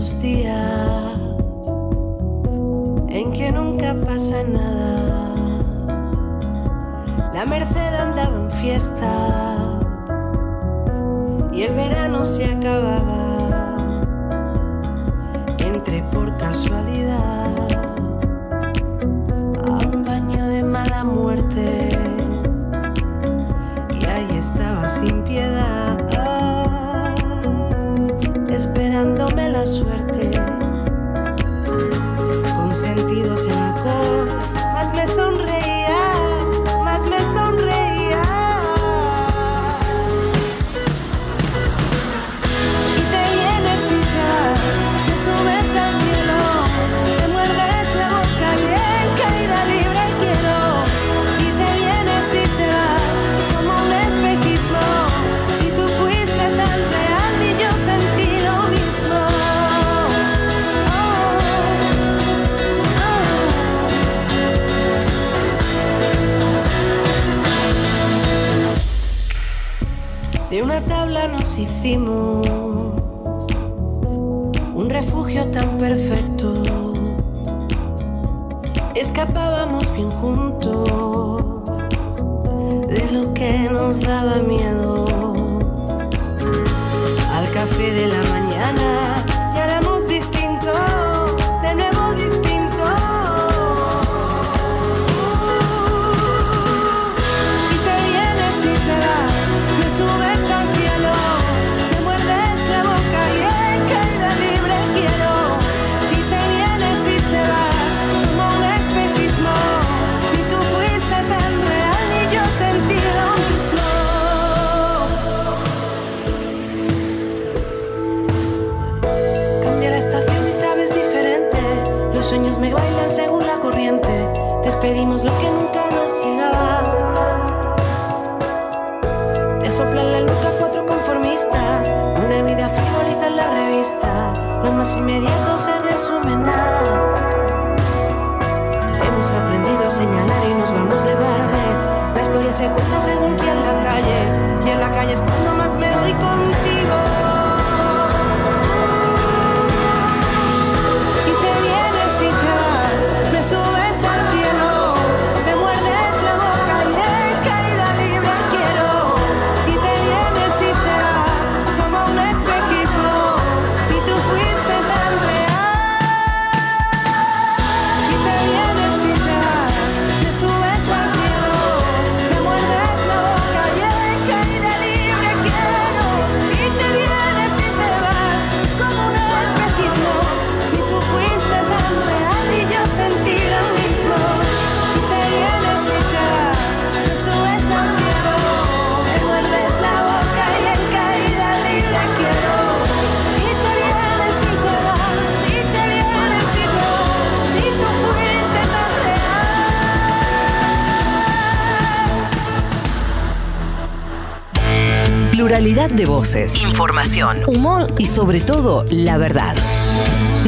días en que nunca pasa nada. La Merced andaba en fiestas y el verano se acababa. Entré por casualidad hicimos un refugio tan perfecto. Escapábamos bien juntos de lo que nos daba miedo. Al café de la mañana Despedimos lo que nunca nos llegaba. Te soplan la nuca cuatro conformistas. Una vida frivoliza en la revista. Lo más inmediato se resume nada. Hemos aprendido a señalar y nos vamos de verde. La historia se cuenta según Pluralidad de voces, información, humor y sobre todo la verdad.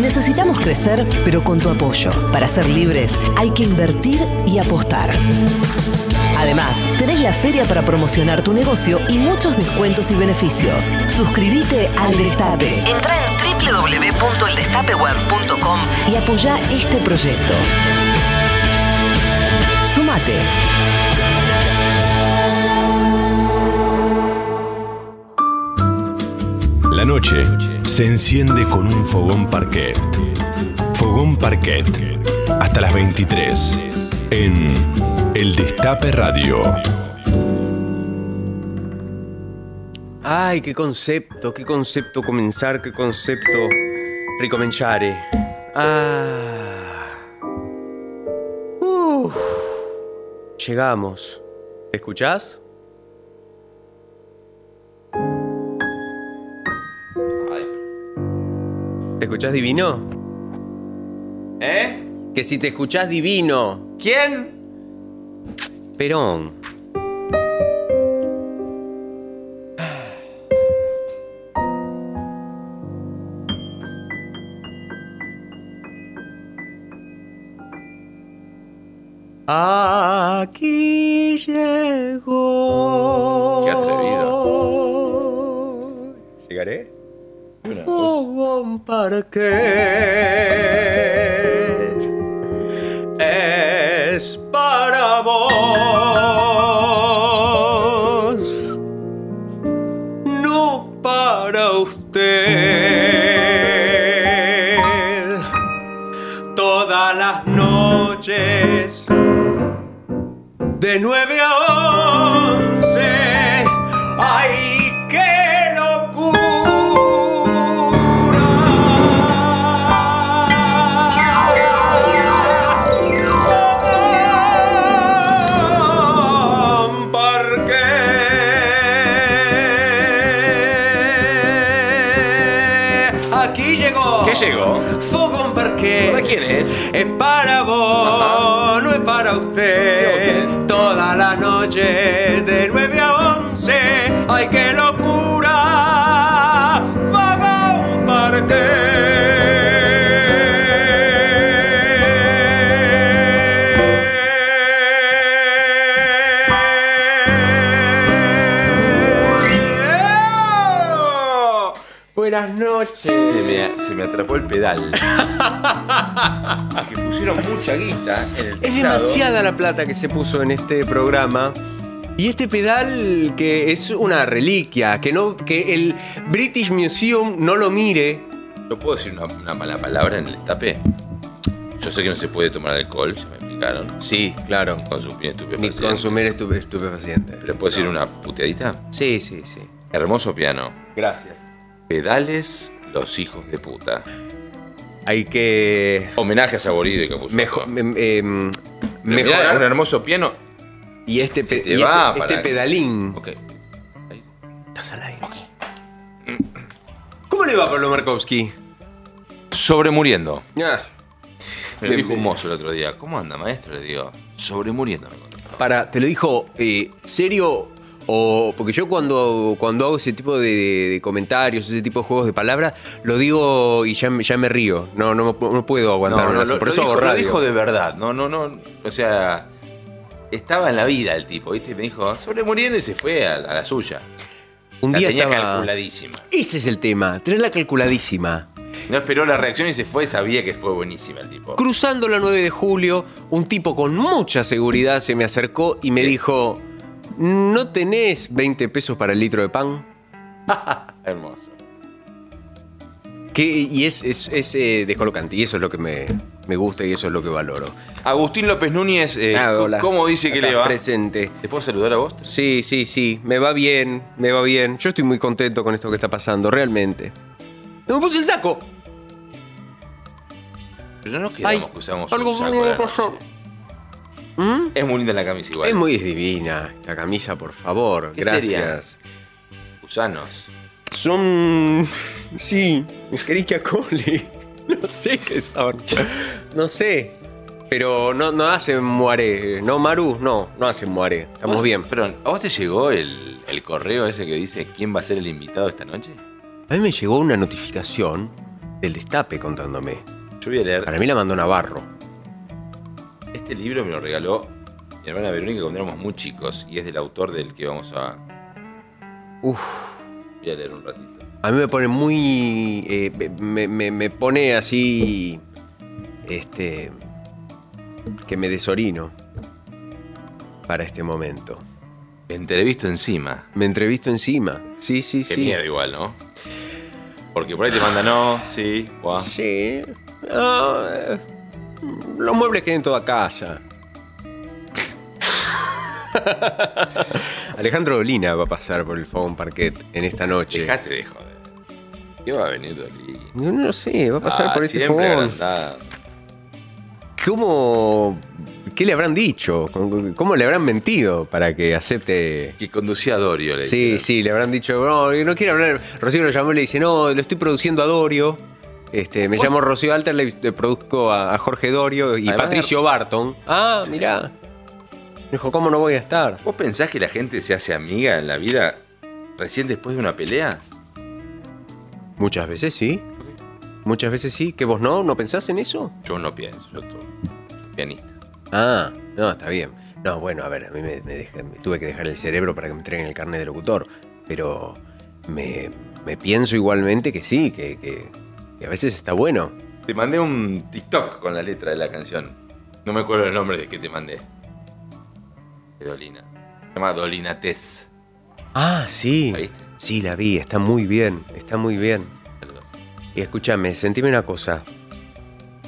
Necesitamos crecer, pero con tu apoyo. Para ser libres hay que invertir y apostar. Además, tenés la feria para promocionar tu negocio y muchos descuentos y beneficios. Suscríbete al Destape. Entra en www.eldestapeweb.com y apoya este proyecto. Sumate. La noche se enciende con un fogón parquet. Fogón parquet. Hasta las 23. En El Destape Radio. Ay, qué concepto, qué concepto comenzar, qué concepto ricominciare. Ah. Uf. Llegamos. ¿Escuchás? ¿Te escuchás divino? ¿Eh? Que si te escuchás divino. ¿Quién? Perón. Aquí llegó. Qué llegó. Fogón Parque. ¿Para quién es? Es para vos, no es para usted. Todas las noches de 9 a 11. ¡Ay, qué Buenas noches. Se me, se me atrapó el pedal. que pusieron mucha guita en el Es teclado. demasiada la plata que se puso en este programa. Y este pedal que es una reliquia, que no, que el British Museum no lo mire. ¿Yo puedo decir una, una mala palabra en el estape? Yo sé que no se puede tomar alcohol, ya me explicaron. Sí, claro. Ni consumir Ni estupefacientes. consumir estupe- estupefacientes. ¿Pero puedo decir una puteadita? Sí, sí, sí. Hermoso piano. Gracias. Pedales, los hijos de puta. Hay que Homenaje a Saborido y Capuzotto. mejo- em- em, mejorar. un hermoso piano. y este, Se pe- te y va este, para- este pedalín. Ok. Ahí. Estás al aire. ¿Cómo le va a Pablo Markowski? Sobremuriendo. Ah, Me lo dijo un mozo el otro día. ¿Cómo anda, maestro? Le digo, sobremuriendo. me. Para, ¿te lo dijo eh, serio o...? Porque yo cuando, cuando hago ese tipo de, de comentarios, ese tipo de juegos de palabras, lo digo y ya, me- ya me río. No, no, no puedo aguantar. No, no, lo, Por lo eso dijo, lo dijo de verdad. No, no, no. O sea, estaba en la vida el tipo, ¿viste? Me dijo, sobremuriendo y se fue a, a la suya. Un la día tenía estaba... calculadísima. Ese es el tema, tenerla calculadísima. No esperó la reacción y se fue, sabía que fue buenísima el tipo. Cruzando la 9 de julio, un tipo con mucha seguridad se me acercó y me dijo, ¿no tenés 20 pesos para el litro de pan? Hermoso. Que, y es, es, es, eh, descolocante, y eso es lo que me, me gusta y eso es lo que valoro. Agustín López Núñez, eh, Ah, hola. ¿cómo dice que le va? Presente. ¿Te puedo saludar a vos? Sí, sí, sí, me va bien, me va bien. Yo estoy muy contento con esto que está pasando, realmente. ¡Me puse el saco! Pero no nos quedamos Ay, que usamos algo un saco me a la pasó. ¿Mm? Es muy linda la camisa igual. Es muy divina la camisa, por favor. ¿Qué Gracias. Gusanos. Son. Sí, Escherichia coli. No sé qué son. No sé. Pero no, no hacen muare. No, Maru, no, no hacen muare. Estamos ¿Vos- bien. Perdón, ¿a vos te llegó el, el correo ese que dice quién va a ser el invitado esta noche? A mí me llegó una notificación del destape contándome. Yo voy a leer. Para mí la mandó Navarro. Este libro me lo regaló mi hermana Verónica cuando éramos muy chicos y es del autor del que vamos a. Uf. Voy a leer un ratito. A mí me pone muy. eh, me, me- me pone así. Este. Que me desorino. Para este momento. Entrevisto encima. Me entrevisto encima. Sí, sí, Qué sí. miedo igual, ¿no? Porque por ahí te manda no, sí, guau. Sí. Ah, eh, los muebles queden en toda casa. Alejandro Dolina va a pasar por el Fogón Parquet en esta noche. Dejate de joder. ¿Qué va a venir? No, no sé, va a pasar Ah, por este fogón. ¿Cómo. ¿Qué le habrán dicho? ¿Cómo cómo le habrán mentido para que acepte.? Que conducía a Dorio, le Sí, dijeron. sí, le habrán dicho, no, no quiere hablar. Rocío lo llamó y le dice, no, lo estoy produciendo a Dorio. Este, me llamo Rocío Alter, le, produzco a, a Jorge Dorio y Además- Patricio Barton. Ah, mirá. Dijo, ¿cómo no voy a estar? ¿Vos pensás que la gente se hace amiga en la vida recién después de una pelea? Muchas veces sí. Muchas veces sí. ¿Que vos no? ¿No pensás en eso? Yo no pienso, yo soy pianista. Ah, no, está bien. No, bueno, a ver, a mí me, me dejé- me tuve que dejar el cerebro para que me entreguen el carnet de locutor. Pero me, me pienso igualmente que sí, que, que- que a veces está bueno. Te mandé un TikTok con la letra de la canción. No me acuerdo el nombre de que te mandé. De Dolina. Se llama Dolina Tess. Ah, sí. ¿La viste? Sí, la vi, está muy bien, está muy bien. Saludos. Y escúchame, sentime una cosa.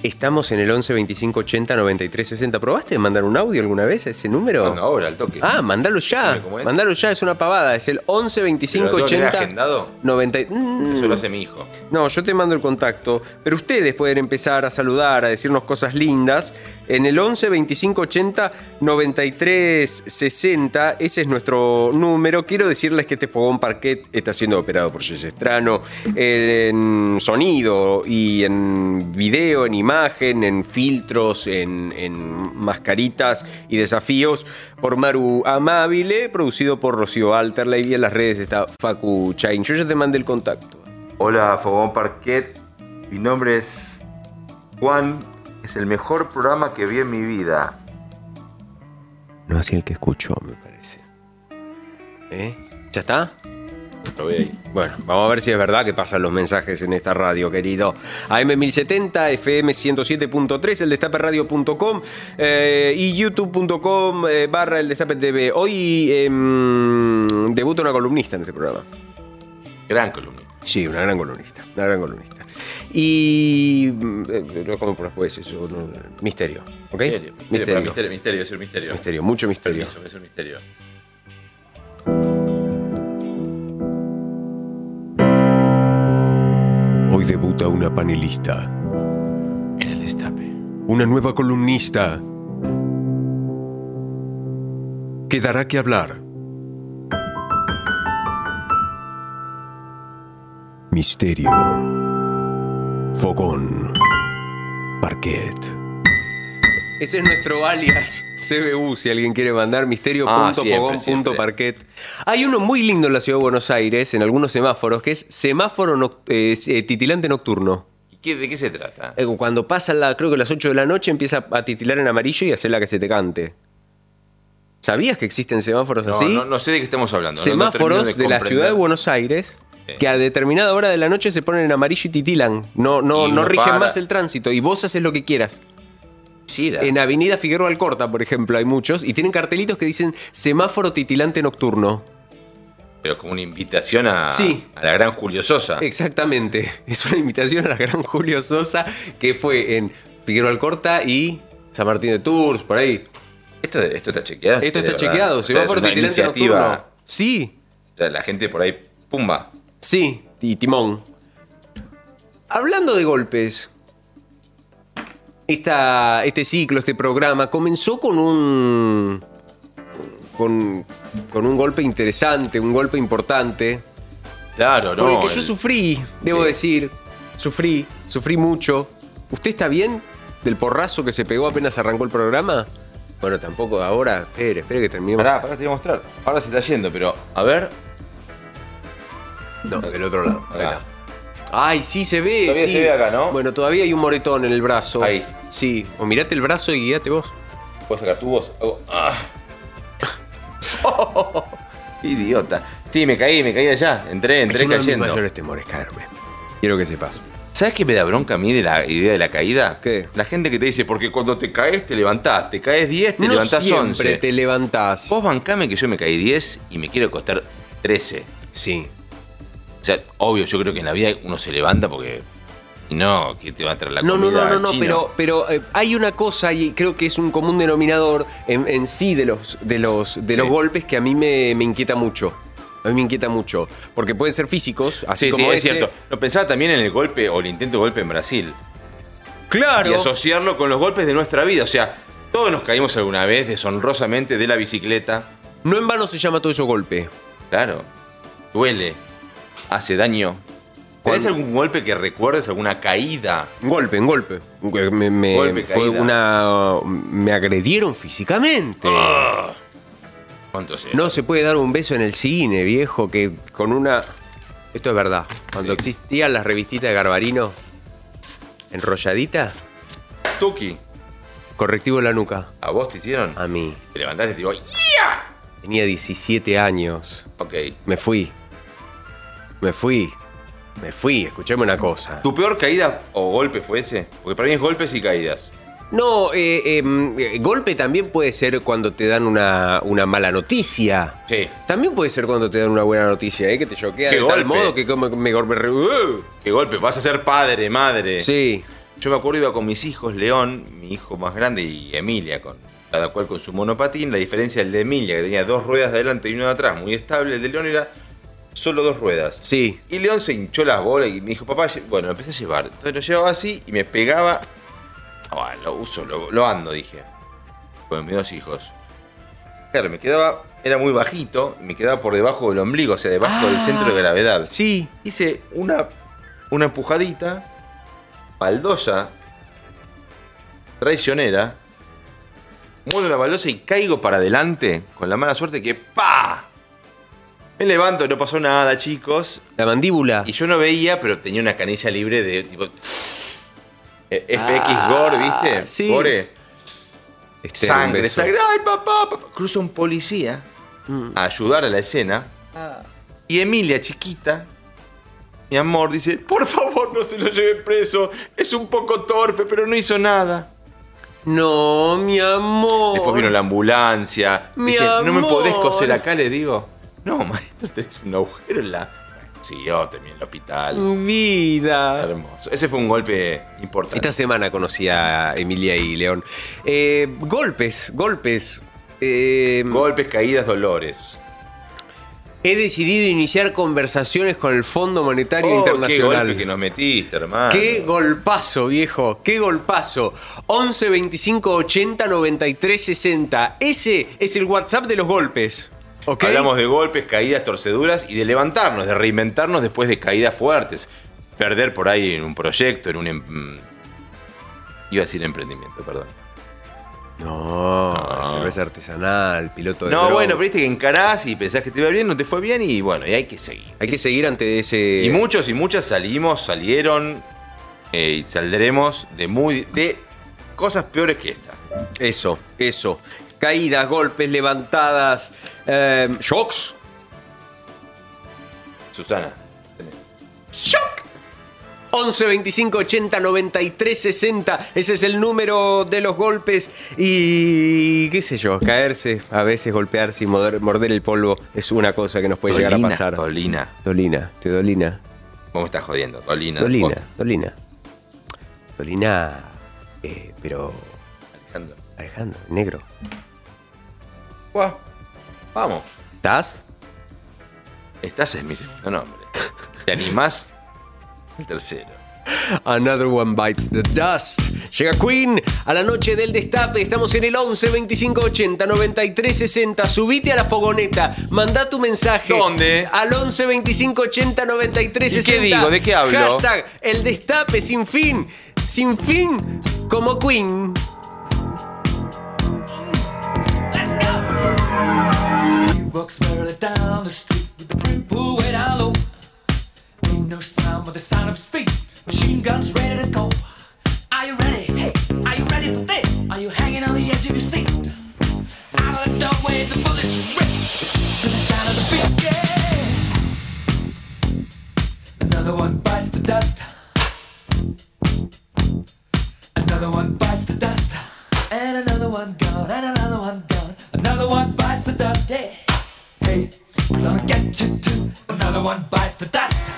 Estamos en el 11 25 80 93 60. ¿Probaste de mandar un audio alguna vez a ese número? Ahora, al toque. Ah, mandalo ya. Es. Mandalo ya, es una pavada. Es el 11 25 ¿Pero lo tengo que tener 80 agendado? 90. Mm. Eso lo hace mi hijo. No, yo te mando el contacto, pero ustedes pueden empezar a saludar, a decirnos cosas lindas en el 11 25 80 93 60. Ese es nuestro número. Quiero decirles que este fogón parquet está siendo operado por Jesse Estrano en sonido y en video, en imagen, en filtros, en, en mascaritas y desafíos por Maru Amabile, producido por Rocío Alterley y en las redes está Facu Chain. Yo ya te mandé el contacto. Hola, Fogón Parquet. Mi nombre es Juan. Es el mejor programa que vi en mi vida. No así el que escuchó, me parece. ¿Eh? ¿Ya está? Ahí. Bueno, vamos a ver si es verdad que pasan los mensajes en esta radio, querido. AM1070, FM 107.3, el destaperadio.com eh, y youtube.com eh, barra el destape TV. Hoy em, debuta una columnista en este programa. Gran columna. Sí, una gran columnista, una gran columnista. Y mm, eh, lo como por eso, no, misterio, ¿ok? Misterio, misterio, misterio, misterio, es un misterio. Misterio, mucho misterio. Permiso, es un misterio. Una panelista, En el destape. una nueva columnista que dará que hablar. Misterio. Fogón. Parquet. Ese es nuestro alias CBU, si alguien quiere mandar Ah, misterio.fogón.parquet. Hay uno muy lindo en la ciudad de Buenos Aires, en algunos semáforos, que es semáforo eh, eh, titilante nocturno. ¿Y qué, de qué se trata? Eh, Cuando pasa la, creo que las 8 de la noche empieza a titilar en amarillo y hacer la que se te cante. ¿Sabías que existen semáforos No, así? no, no sé de qué estamos hablando. no- no semáforos de, la ciudad de Buenos Aires que a determinada hora de la noche se ponen en amarillo y titilan. No, no, no rigen para. más el tránsito y vos haces lo que quieras. En Avenida Figueroa Alcorta, por ejemplo, hay muchos y tienen cartelitos que dicen semáforo titilante nocturno. Pero como una invitación a, Sí. a la gran Julio Sosa. Exactamente. Es una invitación a la gran Julio Sosa que fue en Figueroa Alcorta y San Martín de Tours, por ahí. Esto, esto está chequeado. Esto está chequeado, sea, semáforo es una titilante iniciativa. nocturno. Sí, O sea, la gente por ahí, pumba. Sí, y Timón. Hablando de golpes, esta- este ciclo, este programa, comenzó con un. Con, con un golpe interesante, un golpe importante. Claro, Por no. el que yo sufrí, debo Sí. decir. Sufrí, sufrí mucho. ¿Usted está bien del porrazo que se pegó apenas arrancó el programa? Bueno, tampoco ahora. Espere, espere que terminemos. Pará, pará, te voy a mostrar. Ahora se está yendo, pero a ver. No, del otro lado. Ahí Acá. Ay, sí se ve. Todavía sí. se ve acá, ¿no? Bueno, todavía hay un moretón en el brazo. Ahí. Sí. O mirate el brazo y guíate vos. ¿Puedo sacar tu voz? Hago- ah. Idiota. Sí, me caí, me caí allá. Entré, entré es uno de mis cayendo. mayores temores caerme. Quiero que sepas. ¿Sabes qué me da bronca a mí de la idea de la caída? ¿Qué? La gente que te dice, porque cuando te caes te levantás, te caes 10, te no levantás siempre 11. te levantás. Vos bancame que yo me caí 10 y me quiero costar 13. Sí. O sea, obvio, yo creo que en la vida uno se levanta porque. No, que te va a traer la No, no, comida no, no, no, pero, pero eh, hay una cosa y creo que es un común denominador en, en sí de los, de los, de los Sí. golpes que a mí me, me inquieta mucho. A mí me inquieta mucho. Porque pueden ser físicos, así Sí, como sí, es cierto. No, pensaba también en el golpe o el intento de golpe en Brasil. Claro. Y asociarlo con los golpes de nuestra vida. O sea, todos nos caímos alguna vez deshonrosamente de la bicicleta. No en vano se llama todo eso golpe. Claro. Duele. Hace daño. ¿Tenés algún golpe que recuerdes? ¿Alguna caída? Un golpe, un golpe. Me, me- Golpe, fue caída. una. Me agredieron físicamente. ¿Cuánto sea? No se puede dar un beso en el cine, viejo, que con una. Esto es verdad. Cuando existían las revistitas de Garbarino, enrolladita, Tuki. correctivo en la nuca. ¿A vos te hicieron? A mí. Te levantaste y te digo, Tenía 17 años. ok. Me fui. Me fui. me fui, escuchame una cosa. ¿Tu peor caída o golpe fue ese? Porque para mí es golpes y caídas. No, eh, em, eh, golpe también puede ser cuando te dan una, una mala noticia. Sí. También puede ser cuando te dan una buena noticia, ¿eh? Que te choquea ¿Qué de tal golpe? modo que me golpe. re- ¡Uh! ¿Qué golpe? Vas a ser padre, madre. Sí. Yo me acuerdo iba con mis hijos, León, mi hijo más grande, y Emilia, con, cada cual con su monopatín. La diferencia el de Emilia, que tenía dos ruedas de adelante y una de atrás, muy estable. El de León era solo dos ruedas. Sí. Y León se hinchó las bolas y me dijo, papá, bueno, lo empecé a llevar. Entonces lo llevaba así y me pegaba. Ah, lo uso, lo, lo ando, dije. Con mis dos hijos. Claro, me quedaba, era muy bajito, me quedaba por debajo del ombligo, o sea, debajo del centro de gravedad. Ah, Sí. Hice una, una empujadita, baldosa, traicionera, muevo la baldosa y caigo para adelante con la mala suerte que ¡pa! Me levanto, no pasó nada, chicos. La mandíbula. Y yo no veía, pero tenía una canilla libre de tipo. eh, FX Ah, Gore, ¿viste? sí. Gore. Este, Sangre, sangre. ¡Ay, papá, papá! Cruza un policía Mm. a ayudar a la escena. Y Emilia, chiquita, mi amor, dice: Por favor, no se lo lleve preso. Es un poco torpe, pero no hizo nada. No, mi amor. Después vino la ambulancia. Mi Dije, ¿no me podés amor. coser acá? Le digo. No, maestro, tenés un agujero en la. Siguió, terminé en el hospital. Mi vida. Hermoso. Ese fue un golpe importante. Esta semana conocí a Emilia y León. Eh, golpes, golpes. Eh, Golpes, caídas, dolores. he decidido iniciar conversaciones con el Fondo Monetario Oh, Qué Internacional. golpe que nos metiste, hermano. Qué golpazo, viejo, qué golpazo. 11 25 80 93 60. Ese es el WhatsApp de los golpes. Hablamos de golpes, caídas, torceduras y de levantarnos, de reinventarnos después de caídas fuertes. Perder por ahí en un proyecto, en un. em- mm, Iba a decir emprendimiento, perdón. No, No. cerveza artesanal, piloto de No, bueno, pero viste que encarás y pensás que te iba bien, no te fue bien y bueno, y hay que seguir. Hay que seguir ante ese. Y muchos y muchas salimos, salieron eh, y saldremos de muy. de cosas peores que esta. Eso, eso. Caídas, golpes, levantadas, eh, shocks. Susana. ¡Shock! 11 25 80 93 60. Ese es el número de los golpes. Y qué sé yo, caerse, a veces golpearse y morder, morder el polvo es una cosa que nos puede llegar a pasar. Dolina. Dolina, te dolina. ¿Cómo me estás jodiendo? Dolina. Dolina. Dolina. Dolina. eh, pero. Alejandro. Alejandro, negro. Buah, Vamos. ¿Estás? Estás es mi segundo nombre. ¿Te animás? El tercero. Another One Bites the Dust. Llega Queen a la noche del destape. Estamos en el 11 25 80 93 60. Subite a la fogoneta. Manda tu mensaje. ¿Dónde? Al 11 25 80 93 ¿Y qué 60. digo? ¿De qué hablo? Hashtag el destape sin fin. Sin fin como Queen. Walks merrily down the street with the way down low. Ain't no the sound of. Machine guns ready to go. Are you ready? Hey, are you ready for this? Are you hanging on the edge of your seat? Out of the doorway, the bullets rip to the sound of the beat. Yeah. Another one bites the dust. Another one bites the dust. And another one gone, and another one gone. Another one bites the dust. Hey, hey, gonna get you too. Another one bites the dust.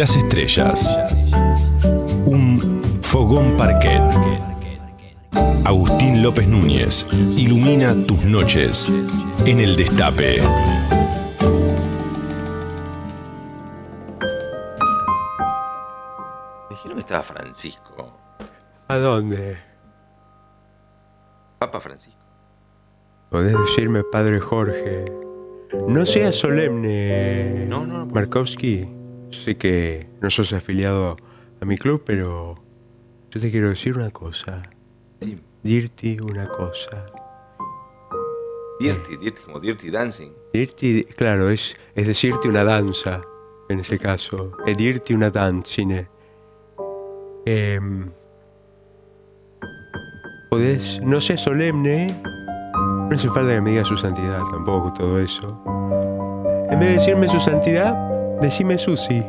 Las estrellas. Un fogón parquet. Agustín López Núñez ilumina tus noches en el destape. Me dijeron que estaba Francisco. ¿A dónde? Papa Francisco. Podés decirme padre Jorge. No seas solemne, No, no, no. Markovsky. Sé que no sos afiliado a mi club, pero yo te quiero decir una cosa. Sí. Dirty una cosa. Dirty, Dirty, como Dirty Dancing. Dirty, claro, es, es decirte una danza, en ese caso. Es dirti una dancine. Em, podés, no seas solemne, ¿eh? no hace falta que me diga su santidad tampoco, todo eso. En vez de decirme su santidad, decime Susi.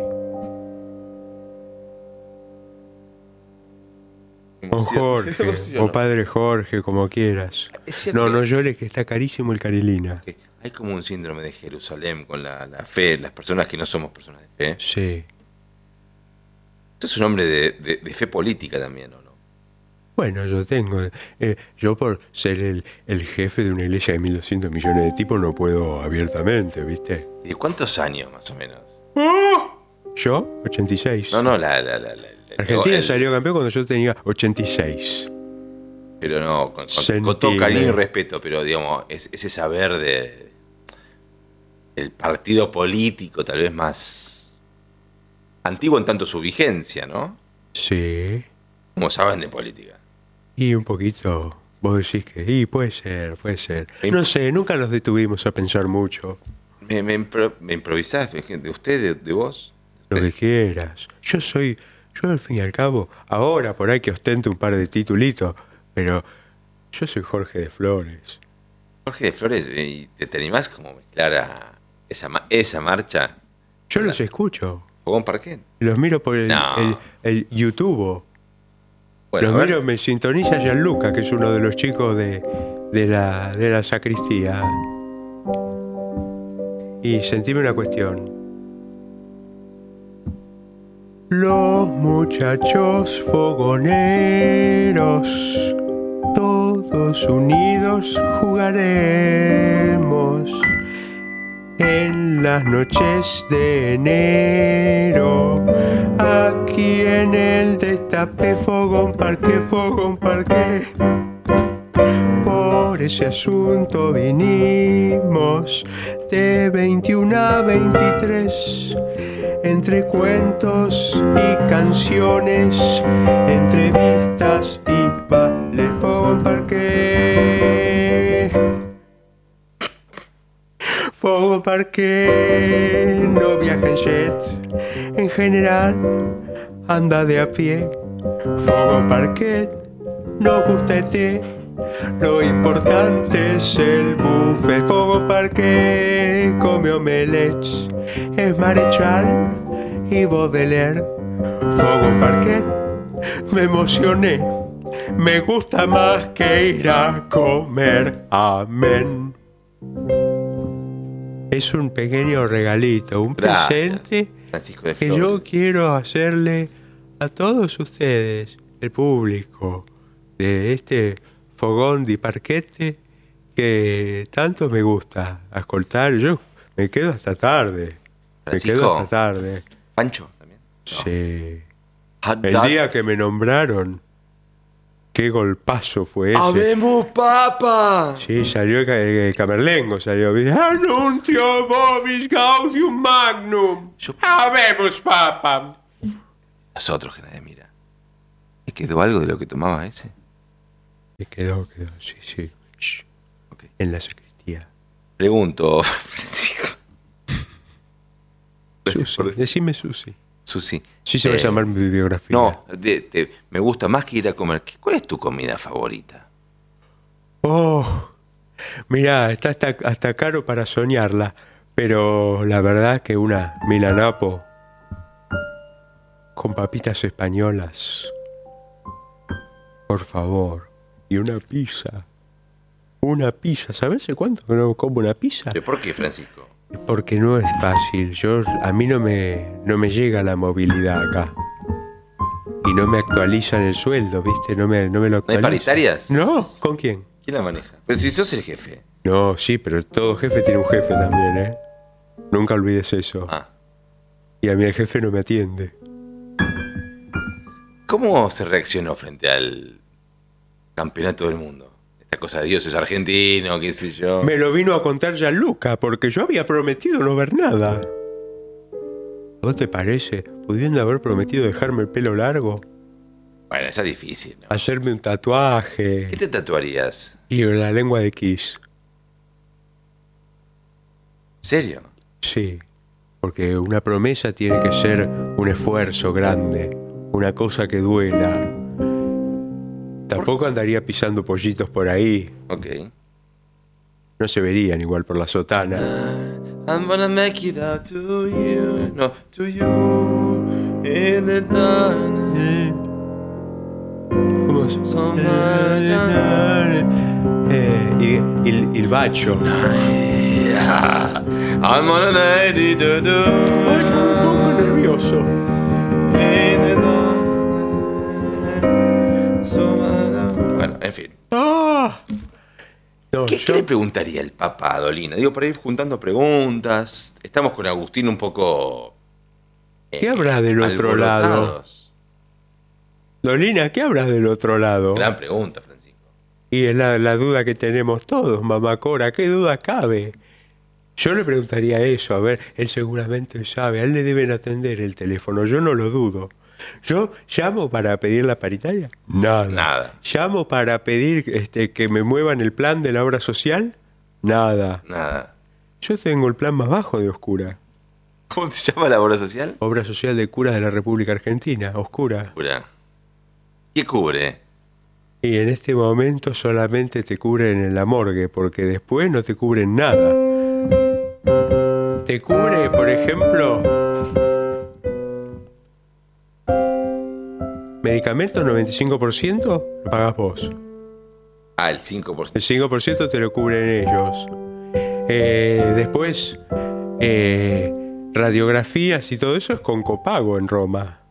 O Jorge, o padre Jorge, como quieras. Es cierto No, no llores que está carísimo el Carilina. Hay como un síndrome de Jerusalén con la, la fe, las personas que no somos personas de fe. Sí. Esto es un hombre de, de- de fe política también, ¿o no? Bueno, yo tengo. eh, yo por ser el, el jefe de una iglesia de 1.200 millones de tipos no puedo abiertamente, ¿viste? ¿Y de cuántos años más o menos? Yo, 86. No, no, la... la, la, la- Argentina el- salió campeón cuando yo tenía 86. Pero no, con, con- con todo cariño y respeto, pero digamos, es, ese saber de el partido político tal vez más antiguo en tanto su vigencia, ¿no? Sí. Como saben de política. Y un poquito. Vos decís que. Y puede ser, puede ser. No sé, nunca nos detuvimos a pensar mucho. Me, me, impro- me improvisás de usted, de, de vos. Lo que quieras. Yo soy. Yo al fin y al cabo, ahora por ahí que ostento un par de titulitos, pero yo soy Jorge de Flores. Jorge de Flores, eh, ¿y te, te animás como mezclar a esa, esa marcha? Yo los escucho. Fogón Parquet. Los miro por el, No. el, el YouTube. Bueno, los miro, me sintoniza Gianluca, que es uno de los chicos de, de, la, de la sacristía. Y sentime una cuestión. Los muchachos fogoneros, todos unidos jugaremos en las noches de enero. Aquí en el destape fogón parque, fogón parque. Por ese asunto vinimos de 21 a 23. Entre cuentos y canciones, entrevistas y vale fogón parque. Fuego Parque no viaja en jet, en general anda de a pie. Fuego Parque no gusta el té, lo importante es el buffet. Fuego Parque come omelets, es marechal y Baudelaire. Fuego Parque me emocioné, me gusta más que ir a comer. Amén. Es un pequeño regalito, un Gracias, presente Francisco de que yo quiero hacerle a todos ustedes, el público de este fogón de parquete que tanto me gusta escoltar. Yo me quedo hasta tarde. Me Francisco. quedo hasta tarde. Pancho también. Sí. Hot El día que me nombraron, qué golpazo fue ese. ¡Habemos papa! Sí, salió el, ca- el camerlengo, salió. Anuncio vobis gaudium magnum. Habemos papa. Nosotros que nadie mira. ¿Me quedó algo de lo que tomaba ese? Quedó, quedó, sí, sí. Shh. En la sacristía. Pregunto, Francisco. Susi, decime Susi. Susi. Sí se va a eh, llamar mi biografía. No, de- de- me gusta más que ir a comer. ¿Qué- ¿Cuál es tu comida favorita? Oh, mirá, está hasta, hasta caro para soñarla, pero la verdad que una milanapo con papitas españolas, por favor, y una pizza, una pizza, ¿sabes cuánto que no como una pizza? ¿Pero ¿Por qué, Francisco? Porque no es fácil, yo, a mí no me, no me llega la movilidad acá. Y no me actualizan el sueldo, ¿viste? No me, no me lo ¿No hay paritarias? No, ¿con quién? ¿Quién la maneja? Pues si sos el jefe. No, sí, pero todo jefe tiene un jefe también, ¿eh? Nunca olvides eso. Ah. Y a mí el jefe no me atiende. ¿Cómo se reaccionó frente al campeonato del mundo? Esta cosa de Dios es argentino, qué sé yo. Me lo vino a contar Gianluca, porque yo había prometido no ver nada. ¿A ¿Vos te parece? Pudiendo haber prometido dejarme el pelo largo, Bueno, esa es difícil, ¿no? hacerme un tatuaje ¿Qué te tatuarías? y la lengua de Kiss. ¿Serio? Sí, porque una promesa tiene que ser un esfuerzo grande, una cosa que duela. Tampoco andaría pisando pollitos por ahí. Ok. No se verían igual por la sotana. I'm gonna make it out to you. No, to you. In the dark. ¿Cómo se- So much Eh, y, y- y el bacho. Yeah. I'm on a nighty do do. Ay, ya me pongo nervioso. In No, ¿Qué, yo- qué le preguntaría el Papa a Dolina? Digo, para ir juntando preguntas. Estamos con Agustín un poco. eh, ¿Qué habrá del otro lado? Dolina, ¿qué hablas del otro lado? Gran pregunta, Francisco. Y es la, la duda que tenemos todos, mamá Cora. ¿Qué duda cabe? Yo le preguntaría eso, a ver, él seguramente sabe, a él le deben atender el teléfono, yo no lo dudo. ¿Yo llamo para pedir la paritaria? Nada. Nada. ¿Llamo para pedir este, que me muevan el plan de la obra social? Nada. Nada. Yo tengo el plan más bajo de Oscura. ¿Cómo se llama la obra social? Obra social de curas de la República Argentina, Oscura. Oscura. ¿Qué cubre? Y en este momento solamente te cubren en la morgue, porque después no te cubren nada. Te cubre, por ejemplo, medicamentos 95% lo pagas vos. Ah, el 5%. El 5% te lo cubren ellos. Eh, después, eh, radiografías y todo eso es con copago en Roma.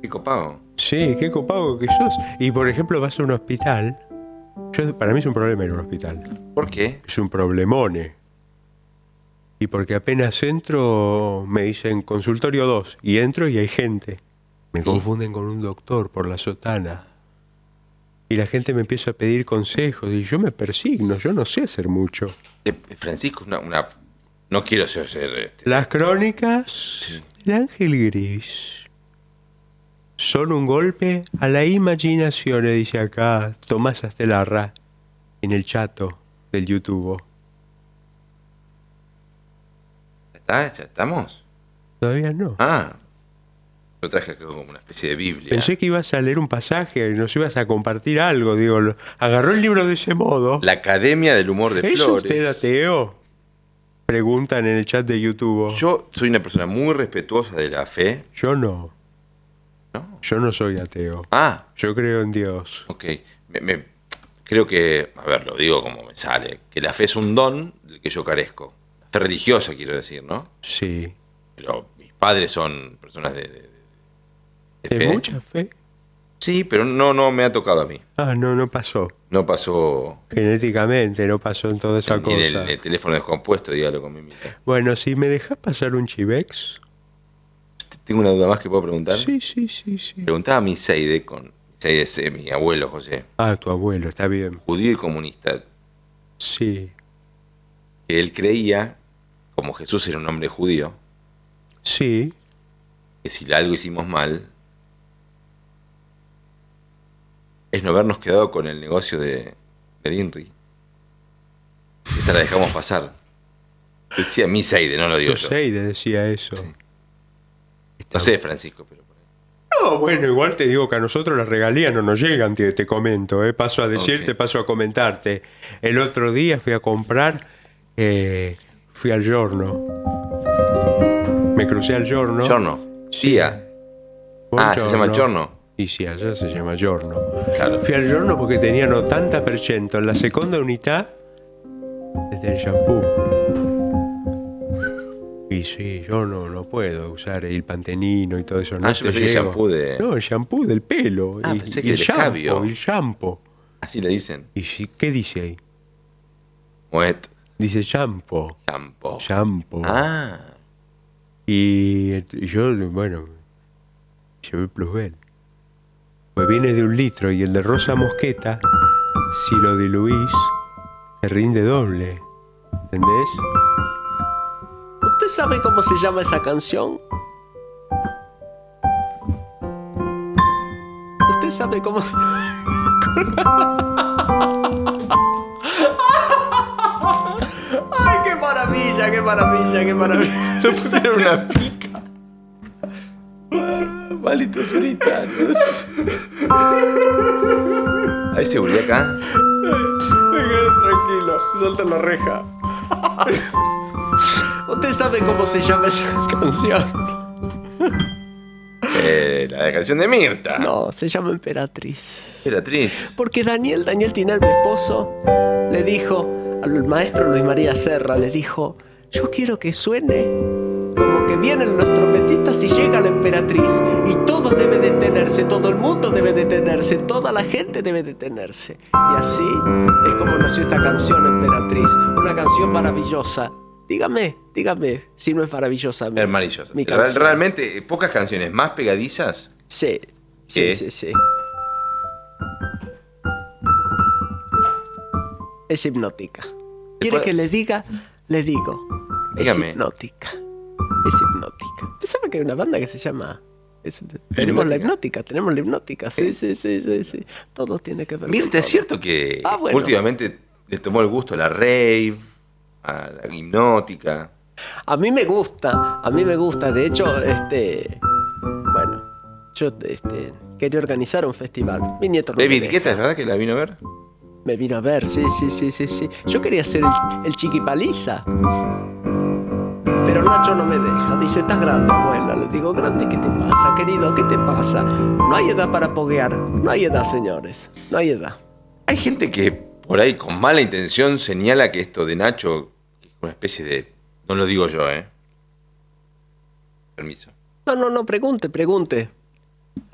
¿Qué copago? Sí, qué copago que sos. Y por ejemplo, vas a un hospital. Yo, para mí es un problema ir a un hospital. ¿Por qué? Es un problemone. Y porque apenas entro, me dicen consultorio 2. Y entro y hay gente. Me confunden con un doctor por la sotana. Y la gente me empieza a pedir consejos. Y yo me persigno, yo no sé hacer mucho. Eh, Francisco, una, una- No quiero ser... este, Las crónicas del ángel gris son un golpe a la imaginación, dice acá Tomás Astelarra en el chato del YouTube. ¿Está? ¿Ya estamos? Todavía no. Ah. Lo traje acá como una especie de Biblia. Pensé que ibas a leer un pasaje y nos ibas a compartir algo. Digo, agarró el libro de ese modo. La Academia del Humor de ¿Es Flores. usted ateo? Preguntan en el chat de YouTube. Yo soy una persona muy respetuosa de la fe. Yo no. ¿No? Yo no soy ateo. Ah, Yo creo en Dios. ok. Me- me- creo que, a ver, lo digo como me sale, que la fe es un don del que yo carezco. La fe religiosa, quiero decir, ¿no? Sí. Pero mis padres son personas de, de- ¿De fe. mucha fe? Sí, pero no, no me ha tocado a mí. Ah, no, no pasó. No pasó Genéticamente no pasó en toda esa en cosa. el, el teléfono descompuesto, dígalo con mi amiga. Bueno, si me dejas pasar un chivex. Tengo una duda más que puedo preguntar. Sí, sí, sí, sí. Preguntaba a mi Seide, con Seide es mi abuelo José, Ah, tu abuelo, está bien. judío y comunista, Sí, que él creía, como Jesús era un hombre judío, sí. que si algo hicimos mal, es no habernos quedado con el negocio de, de Inri. Esa la dejamos pasar. Decía mi Seide, no lo digo yo. Joseide decía eso. No sé, Francisco, pero por ahí. No, bueno, igual te digo que a nosotros las regalías no nos llegan, te, te comento. ¿eh? Paso a decirte, Ok. paso a comentarte. El otro día fui a comprar, eh, fui al giorno. Me crucé al giorno. Giorno. Tía. Ah, ¿se llama giorno? Y sí, allá se llama giorno. Claro. Fui al giorno porque tenían 80% en la segunda unidad desde el shampoo. Y sí, yo no, no puedo usar el pantenino y todo eso. No Ah, yo pensé que shampoo de- No, el shampoo del pelo. Ah, y, pensé y que el de shampoo, cabio. el shampoo. Así le dicen. ¿Y sí, qué dice ahí? Moet. Dice shampoo. Shampoo. Shampoo. Ah. Y, y yo, bueno, llevé plusbel. Pues viene de un litro y el de rosa mosqueta, si lo diluís, te rinde doble. ¿Entendés? ¿Usted sabe cómo se llama esa canción? ¿Usted sabe cómo... ¡Ay, qué maravilla, qué maravilla, qué maravilla! Le pusieron una pica. Malitos solitarios. ¿Hay seguridad acá? Quedé tranquilo, suelta la reja. ¿Usted sabe cómo se llama esa canción? Eh, la canción de Mirta. No, se llama Emperatriz. Emperatriz. Porque Daniel, Daniel Tiner, mi esposo, le dijo al maestro Luis María Serra, le dijo, yo quiero que suene que vienen los trompetistas y llega la emperatriz y todo debe detenerse, todo el mundo debe detenerse, toda la gente debe detenerse. Y así es como nació esta canción Emperatriz, una canción maravillosa. Dígame, dígame si no es maravillosa. mi- Es maravillosa. Mi canción. realmente, eh, pocas canciones más pegadizas. Sí, sí, sí, sí. Es hipnótica. ¿Quiere que le diga? Le digo. Dígame. Es hipnótica. Es hipnótica. ¿Usted sabe que hay una banda que se llama... es- tenemos la ¿Hipnótica? tenemos la hipnótica. Sí, sí, sí, sí, sí. Todo tiene que ver Mirta, es cierto que Ah, bueno. últimamente les tomó el gusto a la rave, a la hipnótica. A mí me gusta, a mí me gusta. De hecho, este... Bueno, yo este, quería organizar un festival. Mi nieto no me Baby deja. Etiqueta, ¿es verdad que la vino a ver? Me vino a ver, sí, sí, sí, sí, sí. Yo quería ser el, el chiquipaliza. Pero Nacho no me deja. Dice, estás grande, abuela. Le digo, grande, ¿qué te pasa, querido? ¿Qué te pasa? No hay edad para poguear. No hay edad, señores. No hay edad. Hay gente que por ahí con mala intención señala que esto de Nacho es una especie de... No lo digo yo, ¿eh? Permiso. No, no, no, pregunte, pregunte.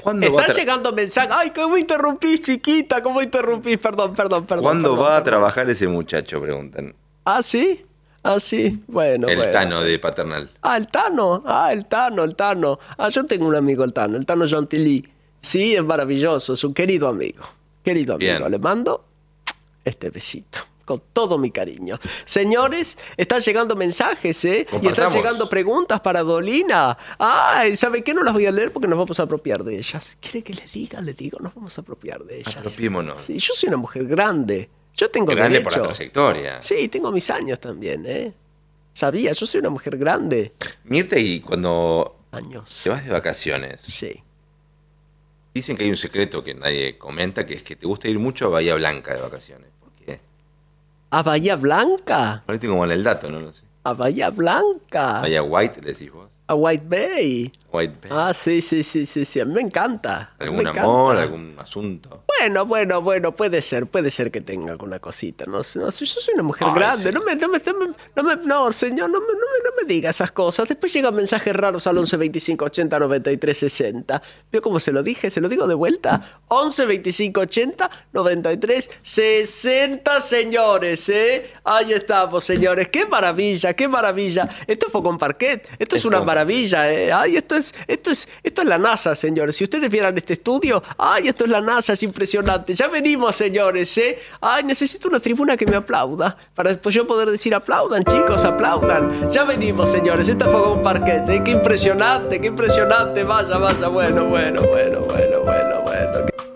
¿Cuándo va, a Están llegando mensajes. Ay, ¿cómo interrumpís, chiquita? ¿Cómo interrumpís? Perdón, perdón, perdón. ¿Cuándo perdón, va a trabajar ese muchacho? Preguntan. Ah, sí. Ah, sí. Bueno, el bueno. Tano de Paternal. Ah, el Tano. Ah, el Tano, el Tano. Ah, yo tengo un amigo, el Tano, el Tano Gentilly. Sí, es maravilloso, es un querido amigo. Querido amigo. Bien. Le mando este besito. Con todo mi cariño. Señores, están llegando mensajes, ¿eh? Y están llegando preguntas para Dolina. Ay, ¿sabe qué? No las voy a leer porque nos vamos a apropiar de ellas. ¿Quiere que les diga? Les digo, nos vamos a apropiar de ellas. Apropiémonos. Sí, yo soy una mujer grande. Yo tengo Grande por la derecho. trayectoria. Sí, tengo mis años también, ¿eh? Sabía, yo soy una mujer grande. Mirta, y cuando Años. te vas de vacaciones, Sí. dicen que hay un secreto que nadie comenta, que es que te gusta ir mucho a Bahía Blanca de vacaciones. ¿Por qué? ¿A Bahía Blanca? Ahora tengo mal el dato, no lo sé. ¿A Bahía Blanca? Bahía White, le decís vos. ¿A White Bay? White Bed. Ah, sí, sí, sí, sí, sí. A mí me encanta. ¿Algún me amor, encanta. algún asunto? Bueno, bueno, bueno, puede ser, puede ser que tenga alguna cosita. No, sé, no sé, yo soy una mujer Ay, grande. sí. No, me, no, me, no, me, no, señor, no me, no, me, no me diga esas cosas. Después llegan mensajes raros al 11 25 80 93 60. ¿Vio cómo se lo dije? ¿Se lo digo de vuelta? 11 25 80 93 60, señores, ¿eh? Ahí estamos, señores. ¡Qué maravilla, qué maravilla! Esto fue con parquet. Esto es Esto- una maravilla, ¿eh? Ay, esto es, esto es, esto es la NASA, señores. Si ustedes vieran este estudio, ay, esto es la NASA, es impresionante. Ya venimos, señores, ¿eh? Ay, necesito una tribuna que me aplauda. Para después yo poder decir aplaudan, chicos, aplaudan. Ya venimos, señores. Esto fue un parquet, ¿eh? Qué impresionante, qué impresionante. Vaya, vaya, bueno, bueno, bueno, bueno, bueno, bueno.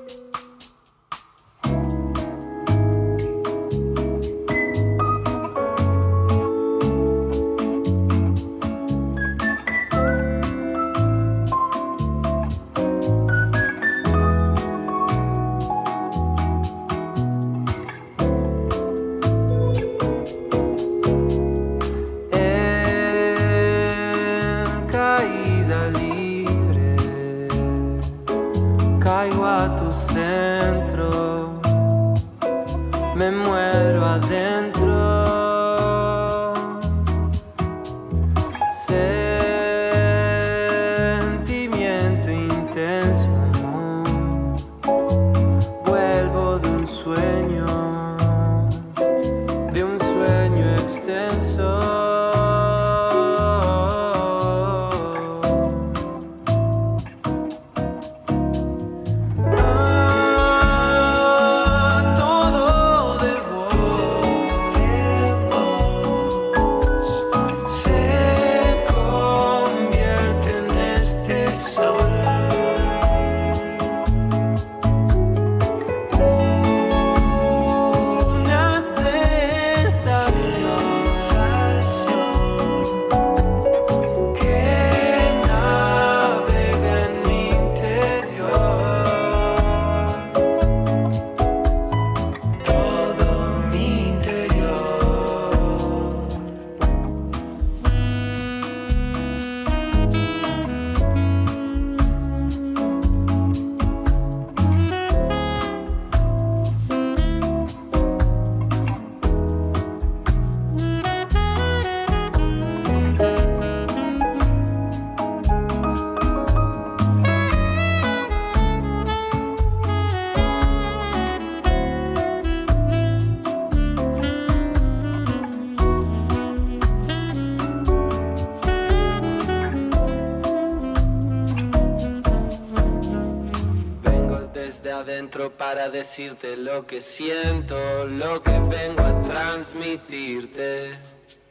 Desde adentro para decirte lo que siento, lo que vengo a transmitirte.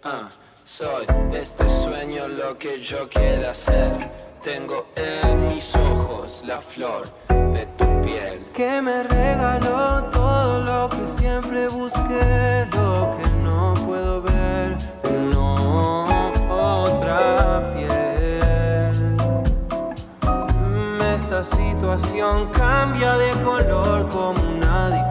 Ah, soy este sueño lo que yo quiera ser. Tengo en mis ojos la flor de tu piel. Que me regaló todo lo que siempre busqué, lo que no puedo ver situación cambia de color como una adicción.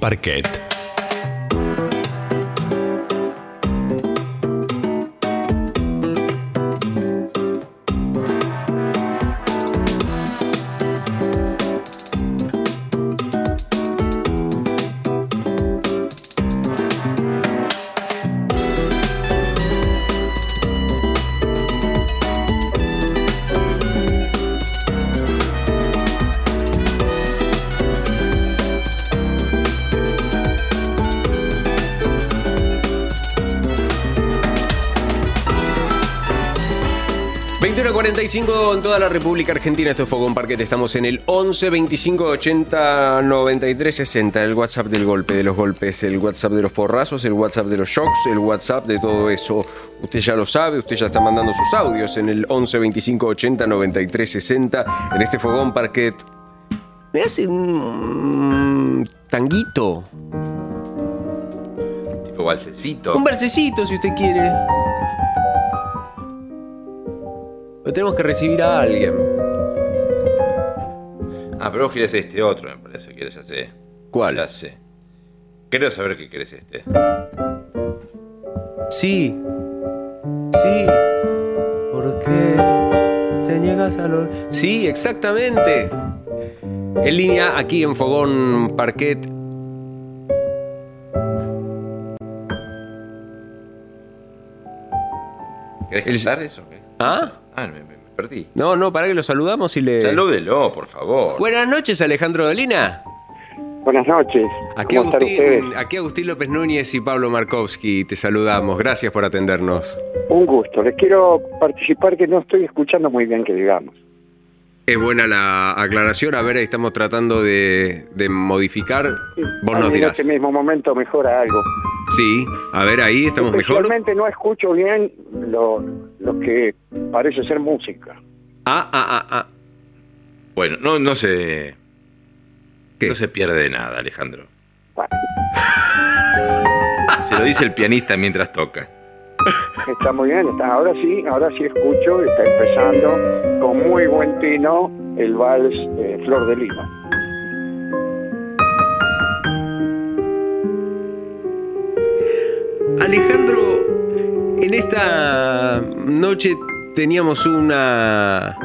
Parquet. 45 en toda la República Argentina. Esto es Fogón Parquet. Estamos en el 11 25 80 93 60. El WhatsApp del golpe, de los golpes, el WhatsApp de los porrazos, el WhatsApp de los shocks, el WhatsApp de todo eso. Usted ya lo sabe, usted ya está mandando sus audios en el 11 25 80 93 60. En este Fogón Parquet. Me hace un tanguito. Tipo balsecito. Un versecito si usted quiere. Pero tenemos que recibir a alguien. Ah, pero vos querés este otro, me parece que ya sé. ¿Cuál? Ya sé. Quiero saber qué querés este. Sí. Sí. ¿Por qué te niegas a lo.? Sí, exactamente. En línea, aquí en Fogón Parquet. ¿Querés El- eso? qué? ¿Ah? Ah, me, perdí. No, no, para que lo saludamos y le. Salúdelo, por favor. Buenas noches, Alejandro Dolina. Buenas noches. Aquí ¿Cómo están ustedes? Agustín, aquí Agustín López Núñez y Pablo Markovsky te saludamos. Gracias por atendernos. Un gusto. Les quiero participar que no estoy escuchando muy bien que digamos. Es buena la aclaración. A ver, ahí estamos tratando de, de modificar. Vos nos En dirás. este mismo momento mejora algo. Sí, a ver, ahí estamos mejor. Especialmente no escucho bien lo, lo que parece ser música. Ah, ah, ah, ah. Bueno, no, no se. ¿Qué? No se pierde de nada, Alejandro. Bueno, Se lo dice el pianista mientras toca. Está muy bien. Está, ahora sí, ahora sí escucho. Está empezando con muy buen tino el vals eh, Flor de Lima. Alejandro, en esta noche teníamos una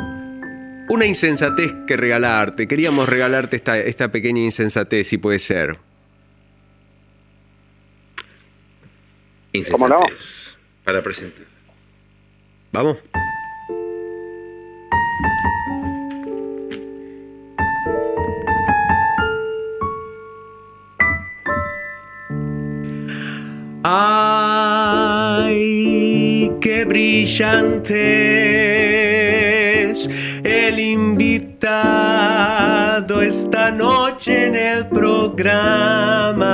una insensatez que regalarte. Queríamos regalarte esta, esta pequeña insensatez, si puede ser. ¿Cómo no? Para presentar. Vamos. Ay, qué brillante es el invitado esta noche en el programa.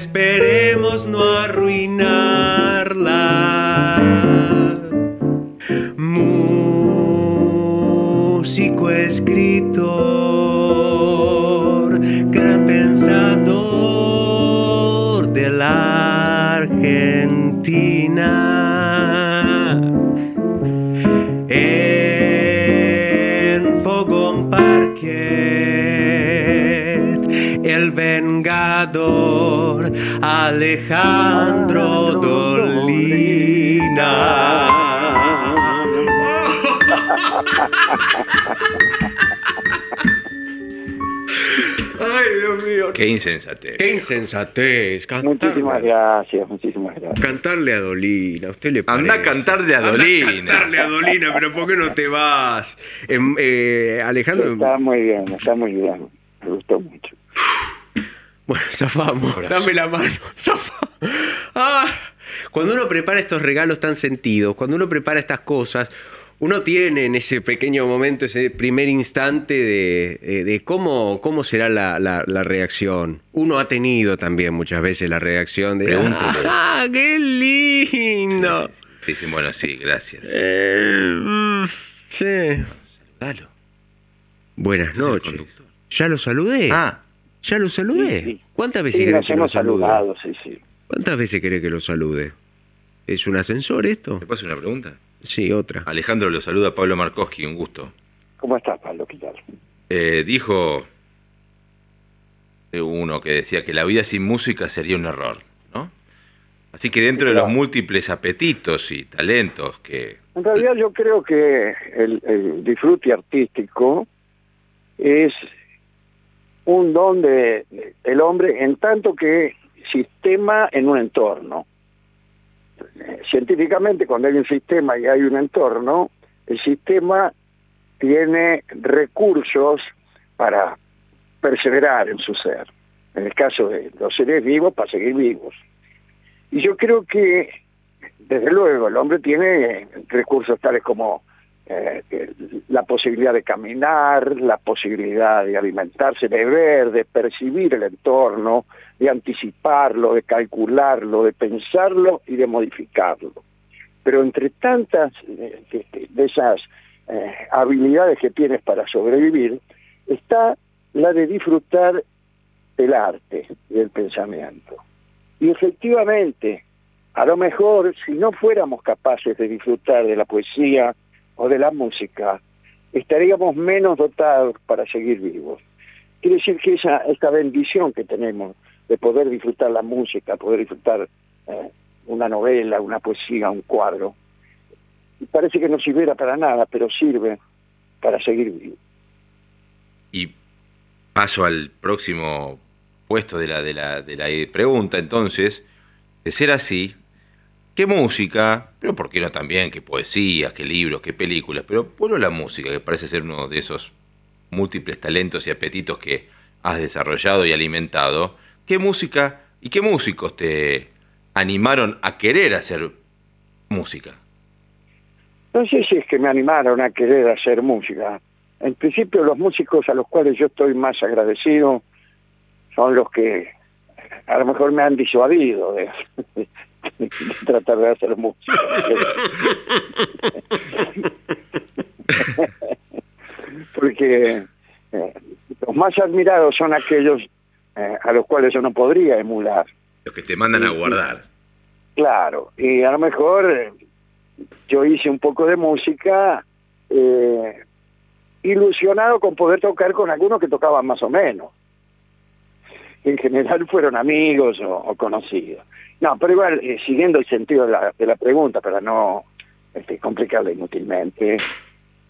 Esperemos no arruinarla. Músico escritor, Alejandro Dolina. Ay, Dios mío. Qué insensatez. Qué insensatez. Cantarle, Muchísimas gracias, muchísimas gracias. cantarle a Dolina. ¿A usted le Anda a cantarle a Anda Dolina. cantarle a Dolina, pero ¿por qué no te vas? Em, eh, Alejandro, Está muy bien, está muy bien. Me gustó mucho. Bueno, zafamos. Dame la mano. Zafamos. Ah, cuando uno prepara estos regalos tan sentidos, cuando uno prepara estas cosas, uno tiene en ese pequeño momento, ese primer instante de, eh, de cómo, cómo será la, la- la reacción. Uno ha tenido también muchas veces la reacción de. ¡Ah, qué lindo! Dicen, bueno, sí, gracias. Eh, mm, sí. Dalo. Buenas Este noches. ¿Ya lo saludé? Ah, ¿Ya lo saludé? Sí, sí. ¿Cuántas veces Sí, querés que lo salude? saludado, sí, sí. ¿Cuántas veces querés que lo salude? ¿Es un ascensor esto? ¿te paso una pregunta? Sí, otra. Alejandro lo saluda Pablo Markowski, un gusto. ¿Cómo estás, Pablo? ¿Qué tal? Eh, dijo uno que decía que la vida sin música sería un error, ¿no? Así que dentro de los múltiples apetitos y talentos que... En realidad yo creo que el, el disfrute artístico es un don de el hombre en tanto que sistema en un entorno. Eh, Científicamente, cuando hay un sistema y hay un entorno, el sistema tiene recursos para perseverar en su ser. En el caso de los seres vivos, para seguir vivos. Y yo creo que, desde luego, el hombre tiene recursos tales como eh, la posibilidad de caminar, la posibilidad de alimentarse, de ver, de percibir el entorno, de anticiparlo, de calcularlo, de pensarlo y de modificarlo. Pero entre tantas eh, de esas eh, habilidades que tienes para sobrevivir, está la de disfrutar del arte y del pensamiento. Y efectivamente, a lo mejor, si no fuéramos capaces de disfrutar de la poesía o de la música, estaríamos menos dotados para seguir vivos. Quiere decir que esa, esta bendición que tenemos de poder disfrutar la música, poder disfrutar eh, una novela, una poesía, un cuadro, parece que no sirviera para nada, pero sirve para seguir vivos. Y paso al próximo puesto de la, de la, de la pregunta, entonces, de ser así, ¿qué música, pero por qué no también, qué poesías, qué libros, qué películas, pero por la música, que parece ser uno de esos múltiples talentos y apetitos que has desarrollado y alimentado, ¿qué música y qué músicos te animaron a querer hacer música? No sé si es que me animaron a querer hacer música. En principio los músicos a los cuales yo estoy más agradecido son los que a lo mejor me han disuadido de tratar de hacer música. Porque eh, los más admirados son aquellos eh, a los cuales yo no podría emular. Los que te mandan a guardar. Claro, y a lo mejor eh, yo hice un poco de música eh, ilusionado con poder tocar con algunos que tocaban más o menos. En general fueron amigos o, o conocidos. No, pero igual, eh, siguiendo el sentido de la, pregunta, para no este, complicarla inútilmente,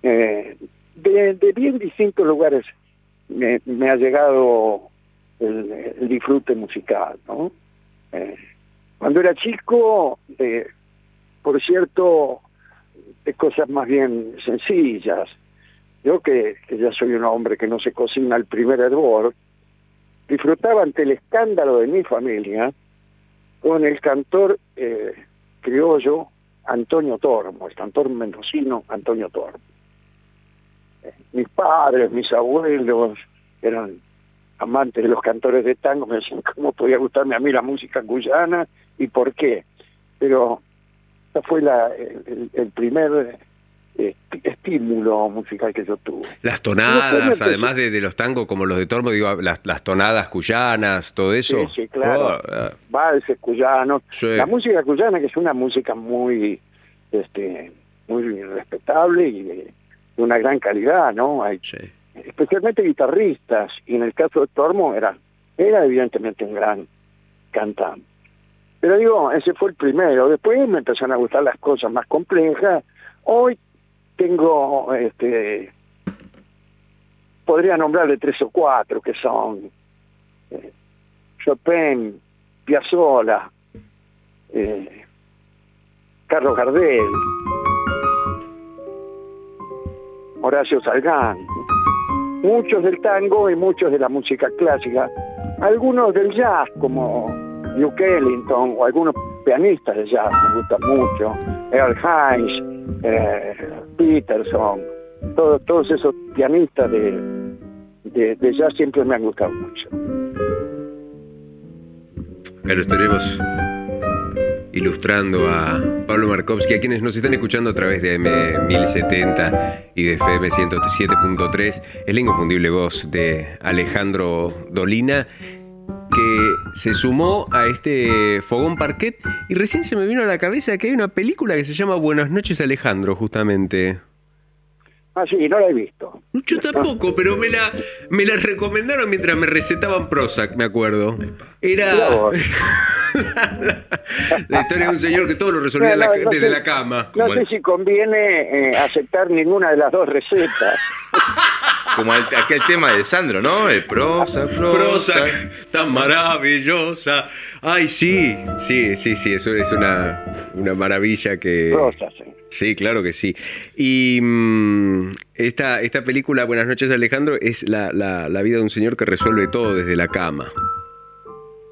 eh, de, bien distintos lugares me, ha llegado el, disfrute musical, ¿no? Eh, cuando era chico, por cierto, de cosas más bien sencillas. Yo que, que ya soy un hombre que no se cocina al primer hervor, disfrutaba ante el escándalo de mi familia con el cantor eh, criollo Antonio Tormo, el cantor mendocino Antonio Tormo. Eh, mis padres, mis abuelos eran amantes de los cantores de tango, me decían cómo podía gustarme a mí la música cuyana y por qué. Pero ese fue la, el, primer estímulo musical que yo tuve. Las tonadas, además de, de los tangos como los de Tormo, digo, las, las tonadas cuyanas, todo eso. Sí, sí, claro. Oh, ah, valses cuyanos. Sí. La música cuyana que es una música muy este muy respetable y de, de una gran calidad, ¿no? Hay sí. especialmente guitarristas y en el caso de Tormo era era evidentemente un gran cantante. Pero digo, ese fue el primero. Después me empezaron a gustar las cosas más complejas. Hoy tengo este podría nombrarle tres o cuatro que son eh, Chopin, Piazzolla, eh, Carlos Gardel, Horacio Salgán, muchos del tango y muchos de la música clásica, algunos del jazz como Duke Ellington o algunos pianistas de jazz me gustan mucho, Earl Hines, eh, Peterson, todos, esos pianistas de, de, de jazz siempre me han gustado mucho. Lo estaremos ilustrando a Pablo Markovsky, a quienes nos están escuchando a través de M1070 y de FM 107.3. Es la inconfundible voz de Alejandro Dolina, que se sumó a este Fogón Parquet y recién se me vino a la cabeza que hay una película que se llama Buenas noches Alejandro, justamente. Ah, sí, no la he visto. Yo tampoco, pero me la, me la recomendaron mientras me recetaban Prozac, me acuerdo. Era la historia de un señor que todo lo resolvía No, no, la- no desde sé- la cama. No sé el- si conviene eh, aceptar ninguna de las dos recetas. Como el- aquel tema de Sandro, ¿no? El prosa, prosa. Prozac, tan maravillosa. Ay, sí, sí, sí, sí, eso es una, una maravilla que... Rosas, sí. Sí, claro que sí. Y mm, esta, esta película, Buenas noches Alejandro, es la, la- la vida de un señor que resuelve todo desde la cama.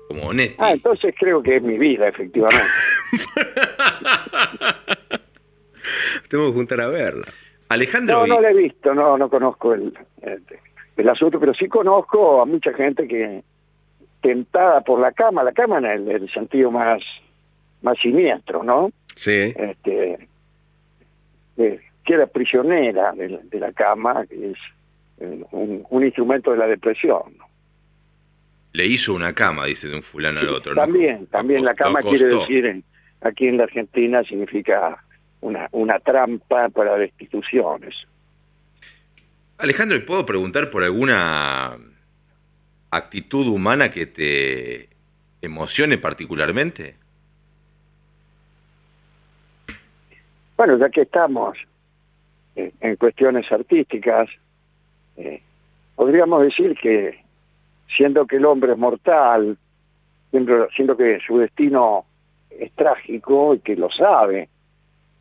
Como Netti. Ah, entonces creo que es mi vida, efectivamente. Tengo que juntar a verla. Alejandro, No, no la he visto, no, no conozco el, el, asunto, pero sí conozco a mucha gente que tentada por la cama, la cama en el, el sentido más, más siniestro, ¿no? Sí. Este, eh, queda prisionera de, la- de la cama, que es eh, un, un instrumento de la depresión. ¿no? le hizo una cama, dice de un fulano al otro. También, también la cama quiere decir en- aquí en la Argentina significa una, una trampa para destituciones. Alejandro, ¿y puedo preguntar por alguna actitud humana que te emocione particularmente? Bueno, ya que estamos eh, en cuestiones artísticas, eh, podríamos decir que siendo que el hombre es mortal, siendo, siendo que su destino es trágico y que lo sabe,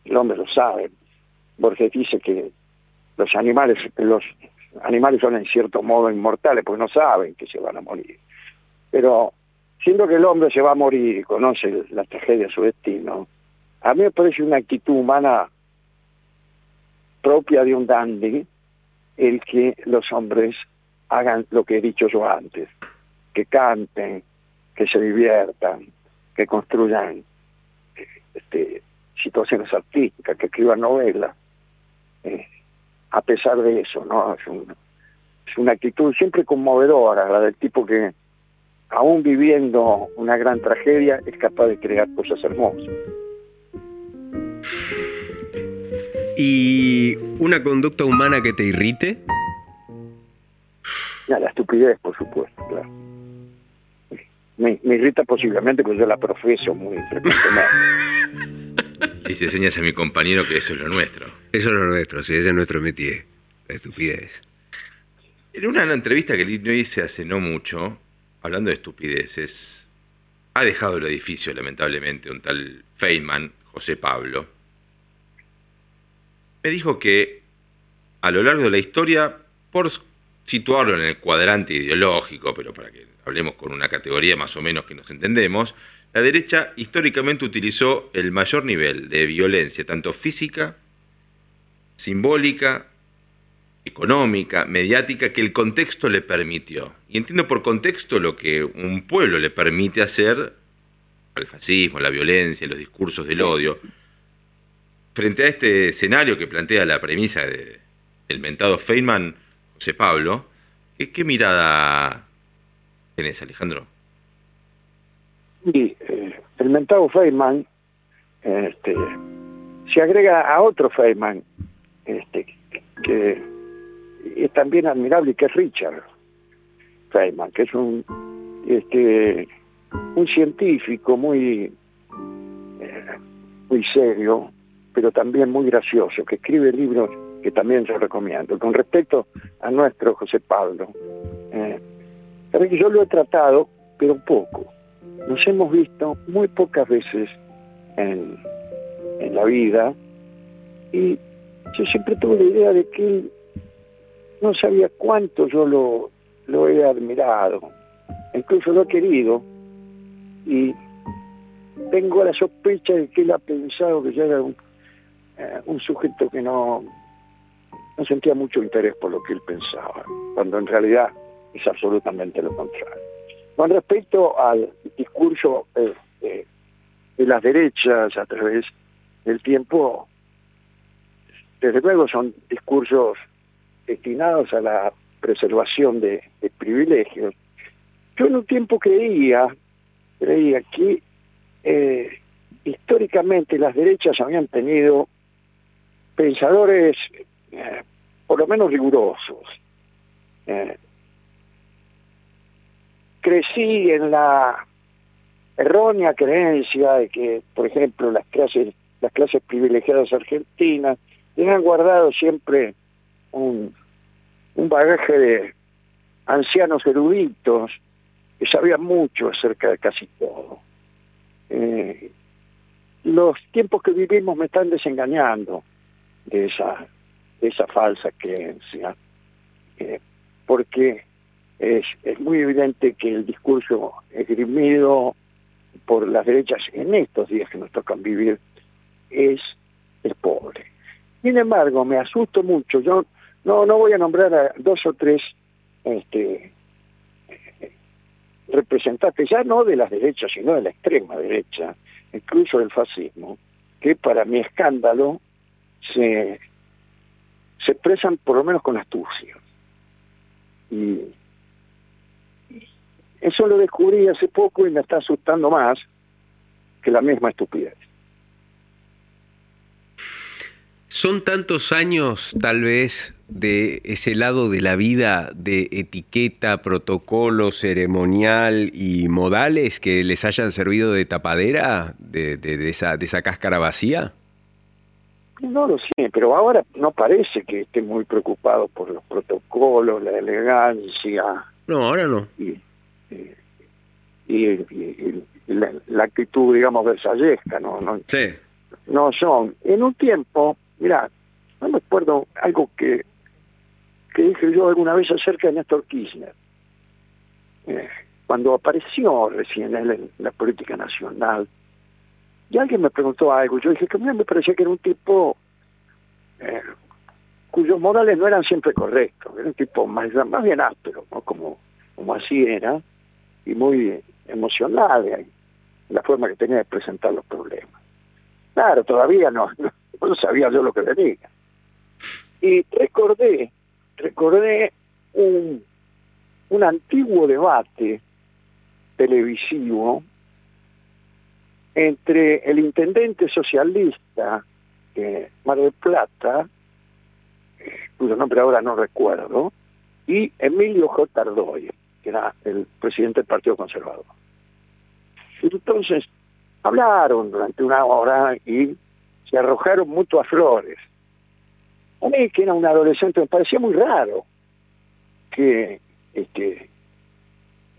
el hombre lo sabe. Borges dice que los animales, los animales son en cierto modo inmortales porque no saben que se van a morir. Pero siendo que el hombre se va a morir y conoce la tragedia de su destino, a mí me parece una actitud humana propia de un dandy el que los hombres hagan lo que he dicho yo antes, que canten, que se diviertan, que construyan este, situaciones artísticas, que escriban novelas. Eh, a pesar de eso, ¿no? Es, un- es una actitud siempre conmovedora, la del tipo que, aún viviendo una gran tragedia, es capaz de crear cosas hermosas. ¿Y una conducta humana que te irrite? La estupidez, por supuesto, claro. Me, me irrita posiblemente porque yo la profeso muy frecuentemente. Y se enseñas a mi compañero que eso es lo nuestro. Eso es lo nuestro, sí, ese es nuestro métier. La estupidez. En una entrevista que le hice hace no mucho, hablando de estupideces, ha dejado el edificio, lamentablemente, un tal Feynman, José Pablo. Me dijo que a lo largo de la historia, por situarlo en el cuadrante ideológico, pero para que hablemos con una categoría más o menos que nos entendemos, la derecha históricamente utilizó el mayor nivel de violencia, tanto física, simbólica, económica, mediática, que el contexto le permitió. Y entiendo por contexto lo que un pueblo le permite hacer al fascismo, la violencia, los discursos del odio. Frente a este escenario que plantea la premisa de, del mentado Feynman, José Pablo, ¿qué, qué mirada tenés, Alejandro? Y el mentado Feynman este, se agrega a otro Feynman este, que es también admirable que es Richard Feynman, que es un, este, un científico muy, eh, muy serio, pero también muy gracioso, que escribe libros que también yo recomiendo. Con respecto a nuestro José Pablo, eh, yo lo he tratado, pero poco nos hemos visto muy pocas veces en, en la vida y yo siempre tuve la idea de que él no sabía cuánto yo lo, lo he admirado, incluso lo he querido y tengo la sospecha de que él ha pensado que yo era un, eh, un sujeto que no, no sentía mucho interés por lo que él pensaba, cuando en realidad es absolutamente lo contrario. Con respecto al discurso eh, eh, de las derechas a través del tiempo, desde luego son discursos destinados a la preservación de, privilegios. Yo en un tiempo creía, creía que eh, históricamente las derechas habían tenido pensadores por lo menos rigurosos. Crecí en la errónea creencia de que, por ejemplo, las clases, las clases privilegiadas argentinas tenían guardado siempre un, un bagaje de ancianos eruditos que sabían mucho acerca de casi todo. Eh, los tiempos que vivimos me están desengañando de esa, esa falsa creencia, eh, porque es, es muy evidente que el discurso esgrimido por las derechas en estos días que nos tocan vivir es, es pobre. Sin embargo, me asusto mucho. Yo no, no voy a nombrar a dos o tres este, representantes, ya no de las derechas, sino de la extrema derecha, incluso del fascismo, que para mi escándalo se, se expresan por lo menos con astucia. Y eso lo descubrí hace poco y me está asustando más que la misma estupidez. Son tantos años, tal vez, de ese lado de la vida de etiqueta, protocolo, ceremonial y modales que les hayan servido de tapadera de, de- de esa, de esa cáscara vacía. No lo sé, pero ahora no parece que esté muy preocupado por los protocolos, la elegancia No, ahora no. y, y- y- y- y la, la actitud, digamos, versallesca, ¿no? no Sí. no son. En un tiempo, mira, no me acuerdo algo que, que dije yo alguna vez acerca de Néstor Kirchner. Eh, cuando apareció recién él en la política nacional, y alguien me preguntó algo, yo dije que a mí me parecía que era un tipo eh, cuyos modales no eran siempre correctos, era un tipo más, más bien áspero, ¿no? como, como así era, y muy emocional en la forma que tenía de presentar los problemas. Claro, todavía no, no, sabía yo lo que venía. Y recordé, recordé un, un antiguo debate televisivo entre el intendente socialista de Mar del Plata, eh, cuyo nombre ahora no recuerdo, y Emilio J. Ardoy, que era el presidente del Partido Conservador. Entonces hablaron durante una hora y se arrojaron mutuas flores. A mí, que era un adolescente, me parecía muy raro que este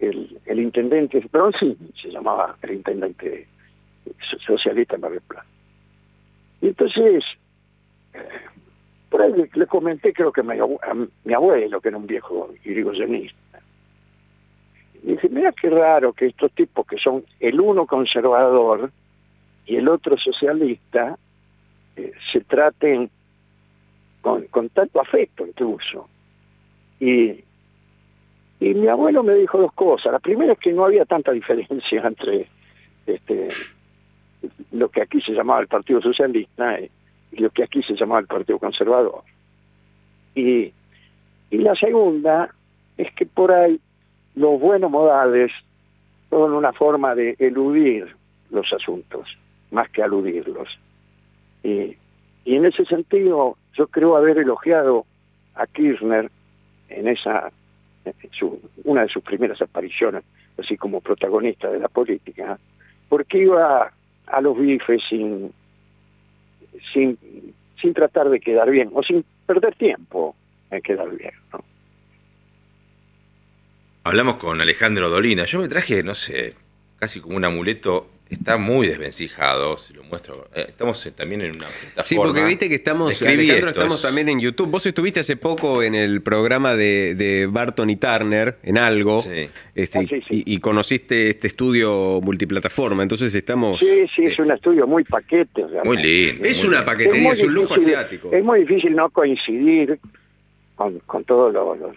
el, intendente, perdón, sí, se llamaba el intendente so- socialista en Plata. Y entonces, eh, por ahí le, comenté, creo que a mi abuelo, que era un viejo irigoyenista. Y dije, mira qué raro que estos tipos que son el uno conservador y el otro socialista eh, se traten con, con tanto afecto incluso. Y, y mi abuelo me dijo dos cosas. La primera es que no había tanta diferencia entre este, lo que aquí se llamaba el Partido Socialista y lo que aquí se llamaba el Partido Conservador. Y, y la segunda es que por ahí los buenos modales son una forma de eludir los asuntos, más que aludirlos. Y, y en ese sentido, yo creo haber elogiado a Kirchner en esa su, una de sus primeras apariciones, así como protagonista de la política, porque iba a los bifes sin, sin, sin tratar de quedar bien, o sin perder tiempo en quedar bien. ¿no? Hablamos con Alejandro Dolina. Yo me traje, no sé, casi como un amuleto. Está muy desvencijado, se lo muestro. Eh, Estamos eh, también en una plataforma. Sí, porque viste que estamos, Alejandro, estamos es- también en YouTube. Vos estuviste hace poco en el programa de, de Barton y Turner, en algo, Sí. este, Ah, sí, sí. Y, y conociste este estudio multiplataforma, entonces estamos... Sí, sí, es un estudio muy paquete. realmente. Muy lindo. Es muy una paquetería, es un lujo asiático. Es muy difícil no coincidir con, con todos los, los,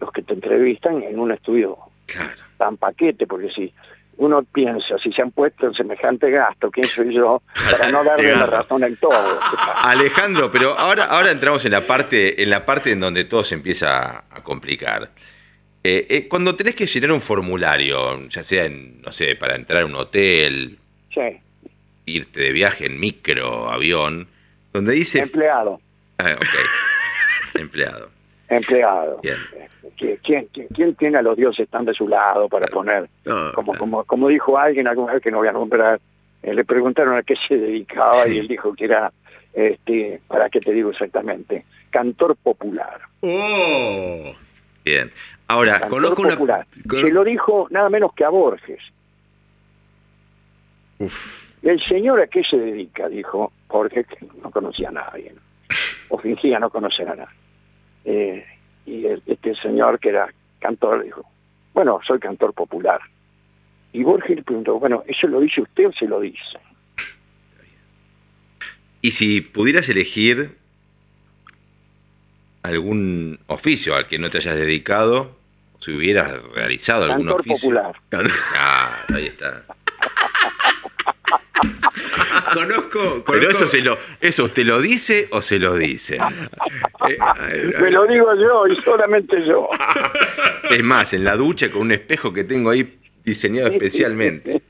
los que te entrevistan en un estudio Claro. tan paquete, porque si uno piensa, si se han puesto en semejante gasto, ¿quién soy yo para no darle la razón en todo? Alejandro, pero ahora, ahora entramos en la parte, en la parte en donde todo se empieza a complicar. Eh, eh, cuando tenés que llenar un formulario, ya sea en, no sé, para entrar a un hotel, Sí, irte de viaje en micro, avión, donde dice empleado, Ah, ok. Empleado. Empleado. Bien. ¿Qui- ¿Quién, quién, quién tiene a los dioses tan de su lado para poner, No, como, como, como dijo alguien alguna vez que no voy a nombrar, eh, le preguntaron a qué se dedicaba Sí. y él dijo que era, este, ¿para qué te digo exactamente? Cantor popular. ¡Oh! Bien. Ahora, Cantor conozco una- con- Se lo dijo nada menos que a Borges. El señor a qué se dedica, dijo Jorge, que no conocía a nadie, ¿no? o fingía no conocer a nadie. Eh, y el- este señor que era cantor dijo, bueno, soy cantor popular. Y Borges le preguntó, bueno, ¿eso lo dice usted o se lo dice? Y si pudieras elegir algún oficio al que no te hayas dedicado, si hubieras realizado algún Cantor oficio. popular. Ah, ahí está. Conozco, Pero eso se lo, eso usted lo dice o se lo dice. eh, Me lo digo yo y solamente yo. Es más, en la ducha con un espejo que tengo ahí diseñado especialmente.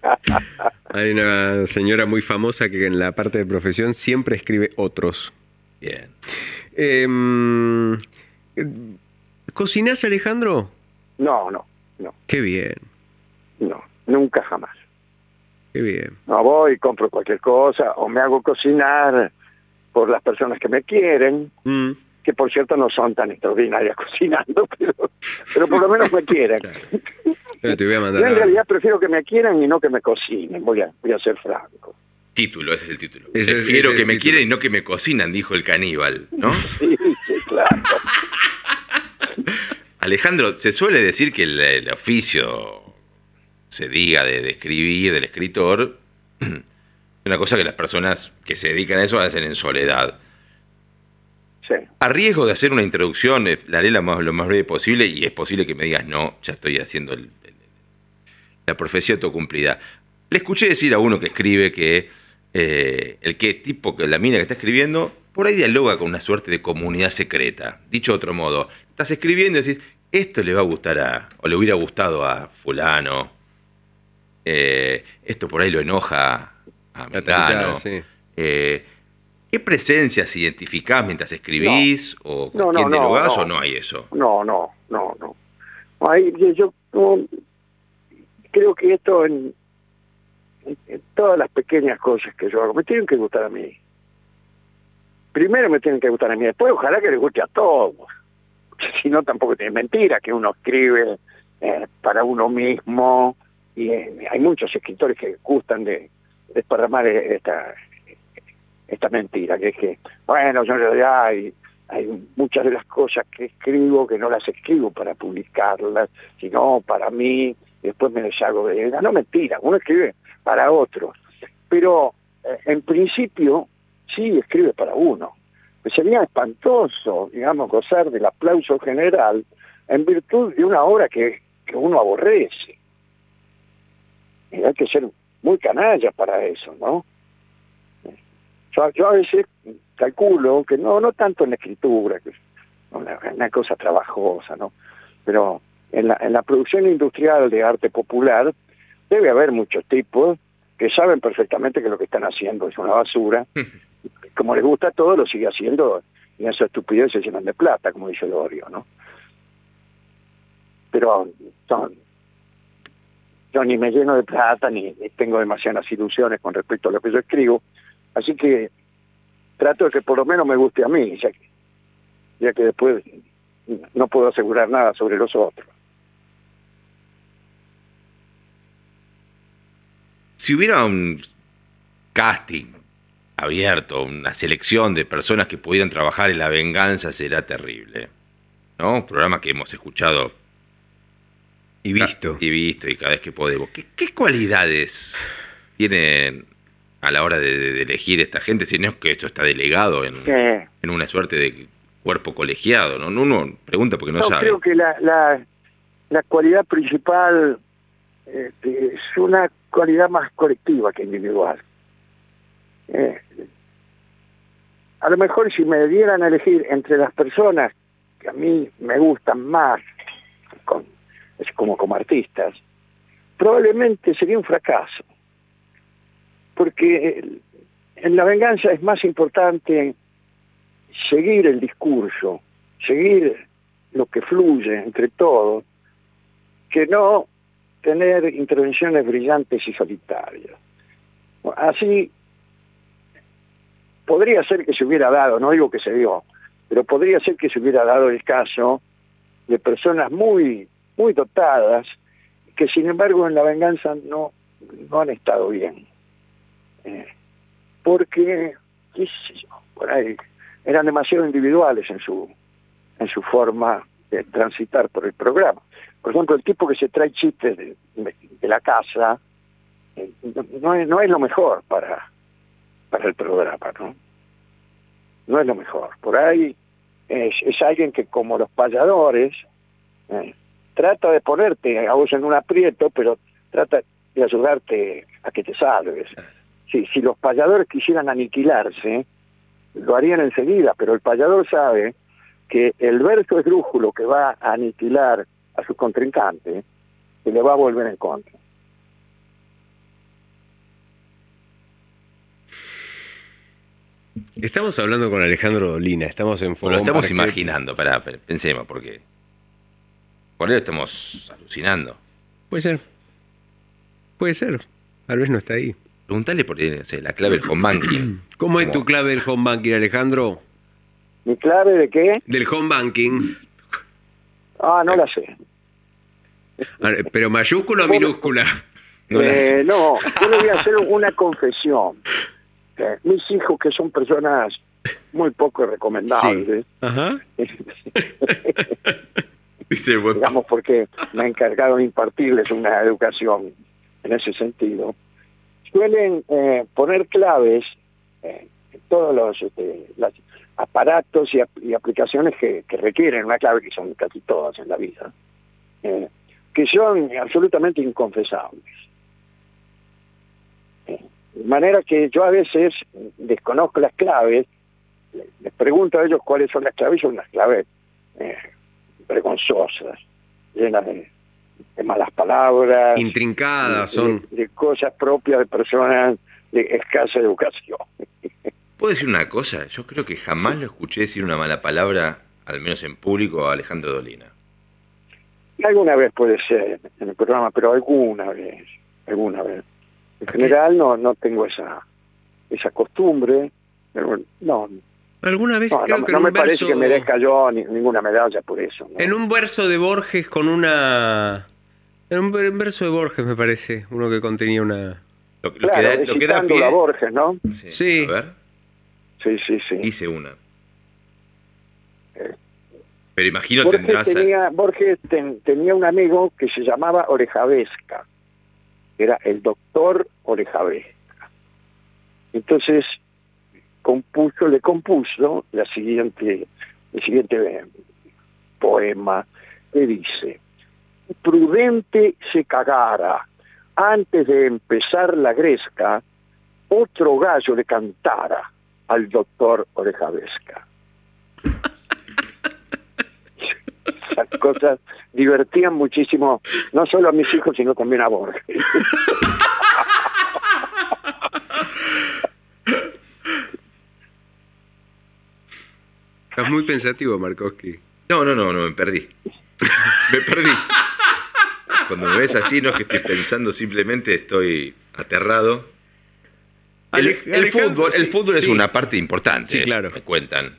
Hay una señora muy famosa que en la parte de profesión siempre escribe otros. Bien. Eh, ¿Cocinás, Alejandro? No, no, no, Qué bien, no, nunca jamás. Qué bien. No voy, compro cualquier cosa o me hago cocinar por las personas que me quieren, Mm, que por cierto no son tan extraordinarias cocinando, pero, pero por lo menos me quieren. Yo te voy a Yo mandar. en a- realidad prefiero que me quieran y no que me cocinen, voy a, voy a ser franco. Título, ese es el título. Ese Prefiero ese que me título. quieren y no que me cocinan, dijo el caníbal, ¿no? Sí, sí, claro. Alejandro, se suele decir que el, el oficio se diga de, de escribir, del escritor, es una cosa que las personas que se dedican a eso hacen en soledad. Sí. A riesgo de hacer una introducción, eh, la haré lo más, lo más breve posible y es posible que me digas, no, ya estoy haciendo el- el- la profecía autocumplida. Le escuché decir a uno que escribe que eh, el que tipo, que la mina que está escribiendo, por ahí dialoga con una suerte de comunidad secreta. Dicho de otro modo, estás escribiendo y decís, esto le va a gustar a, o le hubiera gustado a fulano, eh, esto por ahí lo enoja a Mengano. sí. Eh, ¿Qué presencias identificás mientras escribís? ¿O con No, quién no, dialogás no. o no hay eso? No, no, no, no. Ahí, yo- yo no, creo que esto en, en- en todas las pequeñas cosas que yo hago me tienen que gustar a mí. Primero me tienen que gustar a mí, después ojalá que les guste a todos. Si no, tampoco es mentira que uno escribe eh, para uno mismo y eh, hay muchos escritores que gustan de desparramar esta esta mentira, que es que, bueno, yo en realidad hay, hay muchas de las cosas que escribo que no las escribo para publicarlas, sino para mí, después me deshago de ellas. No, mentira, uno escribe para otros, pero eh, en principio sí escribe para uno. Pues sería espantoso, digamos, gozar del aplauso general en virtud de una obra que, que uno aborrece. Hay que ser muy canalla para eso, ¿no? Yo, yo a veces calculo que no no tanto en la escritura, que es una, una cosa trabajosa, ¿no? Pero en la, en la producción industrial de arte popular debe haber muchos tipos que saben perfectamente que lo que están haciendo es una basura. Como les gusta todo, lo sigue haciendo y en esa estupidez se llenan de plata, como dice Lorio, ¿no? Pero son, yo ni me lleno de plata, ni, ni tengo demasiadas ilusiones con respecto a lo que yo escribo, así que trato de que por lo menos me guste a mí, ya que, ya que después no puedo asegurar nada sobre los otros. Si hubiera un casting abierto, una selección de personas que pudieran trabajar en la venganza, será terrible. ¿No? Un programa que hemos escuchado Y visto. y visto y cada vez que podemos. ¿Qué, qué cualidades tienen a la hora de, de elegir esta gente? Si no es que esto está delegado en, en una suerte de cuerpo colegiado, ¿no? Uno pregunta porque no, No, sabe. creo que la, la, la cualidad principal este, es una cualidad más colectiva que individual. Eh, a lo mejor si me dieran a elegir entre las personas que a mí me gustan más con- como como artistas, probablemente sería un fracaso. Porque en la venganza es más importante seguir el discurso, seguir lo que fluye entre todos, que no tener intervenciones brillantes y solitarias. Así podría ser que se hubiera dado, no digo que se dio, pero podría ser que se hubiera dado el caso de personas muy, muy dotadas, que sin embargo en la venganza no, no han estado bien. eh, porque, por ahí, eran demasiado individuales en su, en su forma de transitar por el programa. Por ejemplo, el tipo que se trae chistes de, la casa eh, no, no es, no es lo mejor para, para el programa, ¿no? No es lo mejor. Por ahí es, es alguien que, como los payadores, eh, trata de ponerte a vos en un aprieto, pero trata de ayudarte a que te salves. Si, si los payadores quisieran aniquilarse, lo harían enseguida, pero el payador sabe que el verso esdrújulo que va a aniquilar a su contrincante se le va a volver en contra. Estamos hablando con Alejandro Dolina, estamos en Bueno, lo estamos imaginando, pará, pensemos, porque. Por eso estamos alucinando. Puede ser. Puede ser. Tal vez no está ahí. Preguntale por no sé, la clave del home banking. ¿Cómo es tu clave del home banking, Alejandro? ¿Mi clave de qué? Del home banking. Ah, no la sé. Ah, ¿Pero mayúscula o minúscula? No la sé. Eh, no, yo le voy a hacer una confesión. Eh, mis hijos, que son personas muy poco recomendables, Ajá. Digamos porque me de impartirles una educación en ese sentido, suelen eh, poner claves eh, en todos los este, las aparatos y, y aplicaciones que, requieren una clave, que son casi todas en la vida, eh, que son absolutamente inconfesables. De manera que yo a veces desconozco las claves, le- les pregunto a ellos cuáles son las claves, son unas claves vergonzosas, llenas de, de malas palabras, Intrincadas de- son. de, de cosas propias de personas de escasa educación. ¿Puedo decir una cosa? Yo creo que jamás lo escuché decir una mala palabra, al menos en público, a Alejandro Dolina. Alguna vez puede ser en el programa, pero alguna vez, alguna vez. En general no no tengo esa esa costumbre, pero no, Alguna vez no, creo no- que no en me un parece verso. que merezca yo ni- ninguna medalla por eso. ¿no? En un verso de Borges con una. En un ver- verso de Borges, me parece. Uno que contenía una. Lo, lo claro, que da, lo que da pie. a Borges, ¿no? Sí. Sí. A ver, Sí, sí, sí. hice una. Eh. Pero imagino Borges tendrás. tenía, Borges ten- tenía un amigo que se llamaba Orejavesca, era el doctor Orejavesca. Entonces compuso, le compuso la siguiente, el siguiente eh, poema que dice: Prudente se cagara antes de empezar la gresca, otro gallo le cantara al doctor Orejavesca. Esas cosas divertían muchísimo, no solo a mis hijos, sino también a Borges. Estás muy pensativo, Markowski. No, no, no, no, me perdí. me perdí. Cuando me ves así, no es que estoy pensando, simplemente estoy aterrado. El, fútbol, el sí, fútbol es una parte importante. Sí, claro. Me cuentan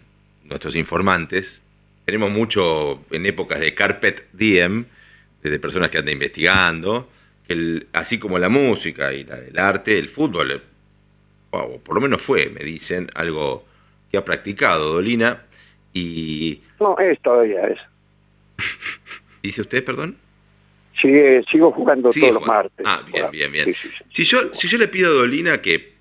nuestros informantes. Tenemos mucho en épocas de carpet diem, de personas que andan investigando, que el- así como la música y la- el arte, el fútbol, eh, o por lo menos fue, me dicen, algo que ha practicado Dolina. Y No, es todavía es. dice usted, perdón. Sigue, sigo jugando todos los martes. Ah, bien, bien, bien. Sí, sí, sí. Si yo, si yo le pido a Dolina que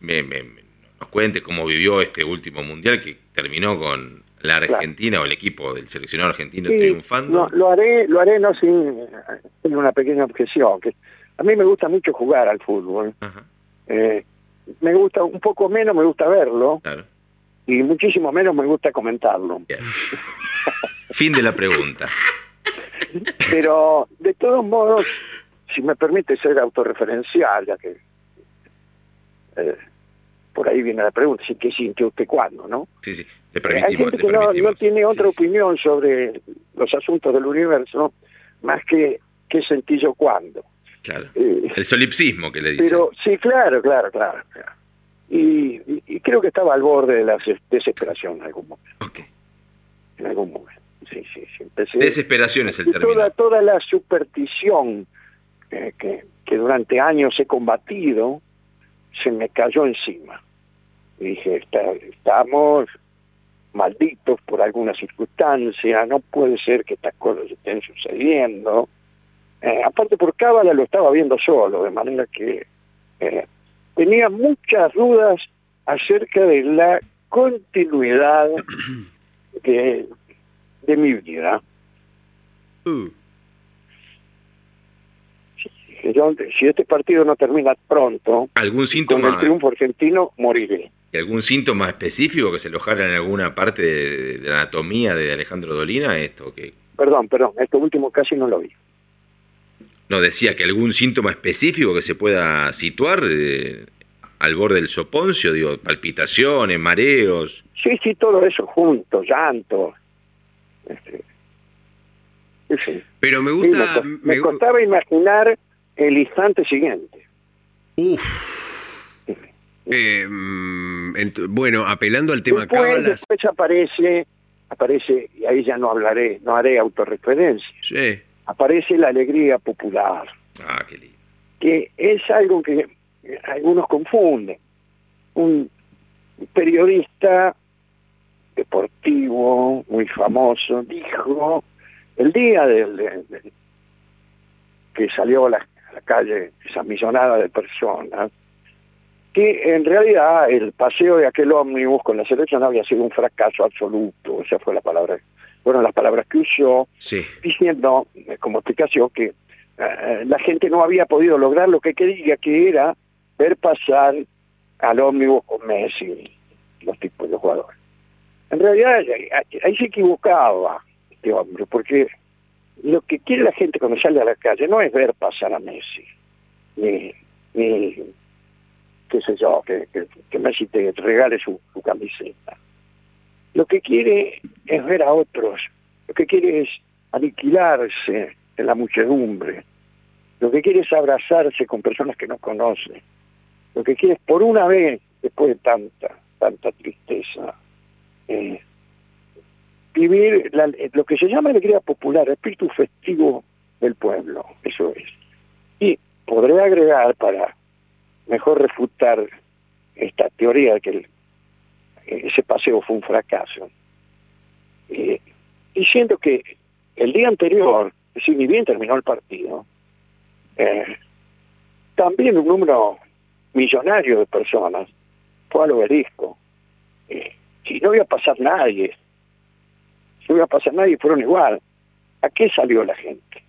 me, me- me- nos cuente cómo vivió este último mundial que terminó con la Argentina o el equipo del seleccionado argentino Sí, triunfando. no, lo haré, lo haré no sin, sin una pequeña objeción, que a mí me gusta mucho jugar al fútbol. Ajá, Eh, me gusta un poco menos, me gusta verlo, claro. Y muchísimo menos me gusta comentarlo. Bien. fin de la pregunta. Pero de todos modos, si me permite ser autorreferencial, ya que eh, por ahí viene la pregunta, si qué sintió usted cuándo, ¿no? Sí, sí. Le Eh, Hay permitimos. gente le que no, no tiene otra Sí, sí. opinión sobre los asuntos del universo, más que qué sentí yo cuándo. Claro. Eh, El solipsismo que le dicen. pero sí, claro, claro, claro. claro. Y, y- y creo que estaba al borde de la des- desesperación en algún momento. Ok. En algún momento. Sí, sí, sí. Empecé, Desesperación es el término. toda, toda la superstición eh, que, que durante años he combatido, se me cayó encima. Y dije, "Está- estamos malditos por alguna circunstancia, no puede ser que estas cosas estén sucediendo. Eh, aparte por cábala lo estaba viendo solo, de manera que eh, tenía muchas dudas acerca de la continuidad de, de mi vida. Yo, si este partido no termina pronto, ¿Algún con síntoma, el triunfo argentino moriré. algún síntoma específico que se alojara en alguna parte de, de la anatomía de Alejandro Dolina? Esto que Perdón, perdón, esto último casi no lo vi. No decía que algún síntoma específico que se pueda situar eh, al borde del soponcio, digo, palpitaciones, mareos. Sí, sí, todo eso junto, llanto. Este, en fin. pero me Sí, me, gusta. me gu- costaba imaginar el instante siguiente. Uf. Eh, ent- bueno, apelando al tema Después, cábalas. después aparece, aparece, y ahí ya no hablaré, no haré autorreferencia, Sí. Aparece la alegría popular, Ah, qué lindo. que es algo que algunos confunden. Un periodista deportivo muy famoso dijo el día del, del- del- que salió a la, a la calle esa millonada de personas que en realidad el paseo de aquel ómnibus con la selección había sido un fracaso absoluto, esa fue la palabra, fueron las palabras que usó, Sí. diciendo eh, como explicación que eh, la gente no había podido lograr lo que quería, que era ver pasar al ómnibus con Messi, los tipos de jugadores. En realidad ahí, ahí se equivocaba este hombre, porque lo que quiere la gente cuando sale a la calle no es ver pasar a Messi, ni, ni qué sé yo, que, que, que Messi te regale su, su camiseta. Lo que quiere es ver a otros, lo que quiere es aniquilarse en la muchedumbre, lo que quiere es abrazarse con personas que no conoce, lo que quiere es por una vez, después de tanta, tanta tristeza, eh, vivir lo que se llama alegría popular, espíritu festivo del pueblo, eso es. Y podré agregar para mejor refutar esta teoría que el- ese paseo fue un fracaso, eh, diciendo que el día anterior, si ni bien terminó el partido, eh, también un número millonario de personas fue al obelisco. Eh, y no iba a pasar nadie, no iba a pasar nadie, fueron igual. ¿A qué salió la gente?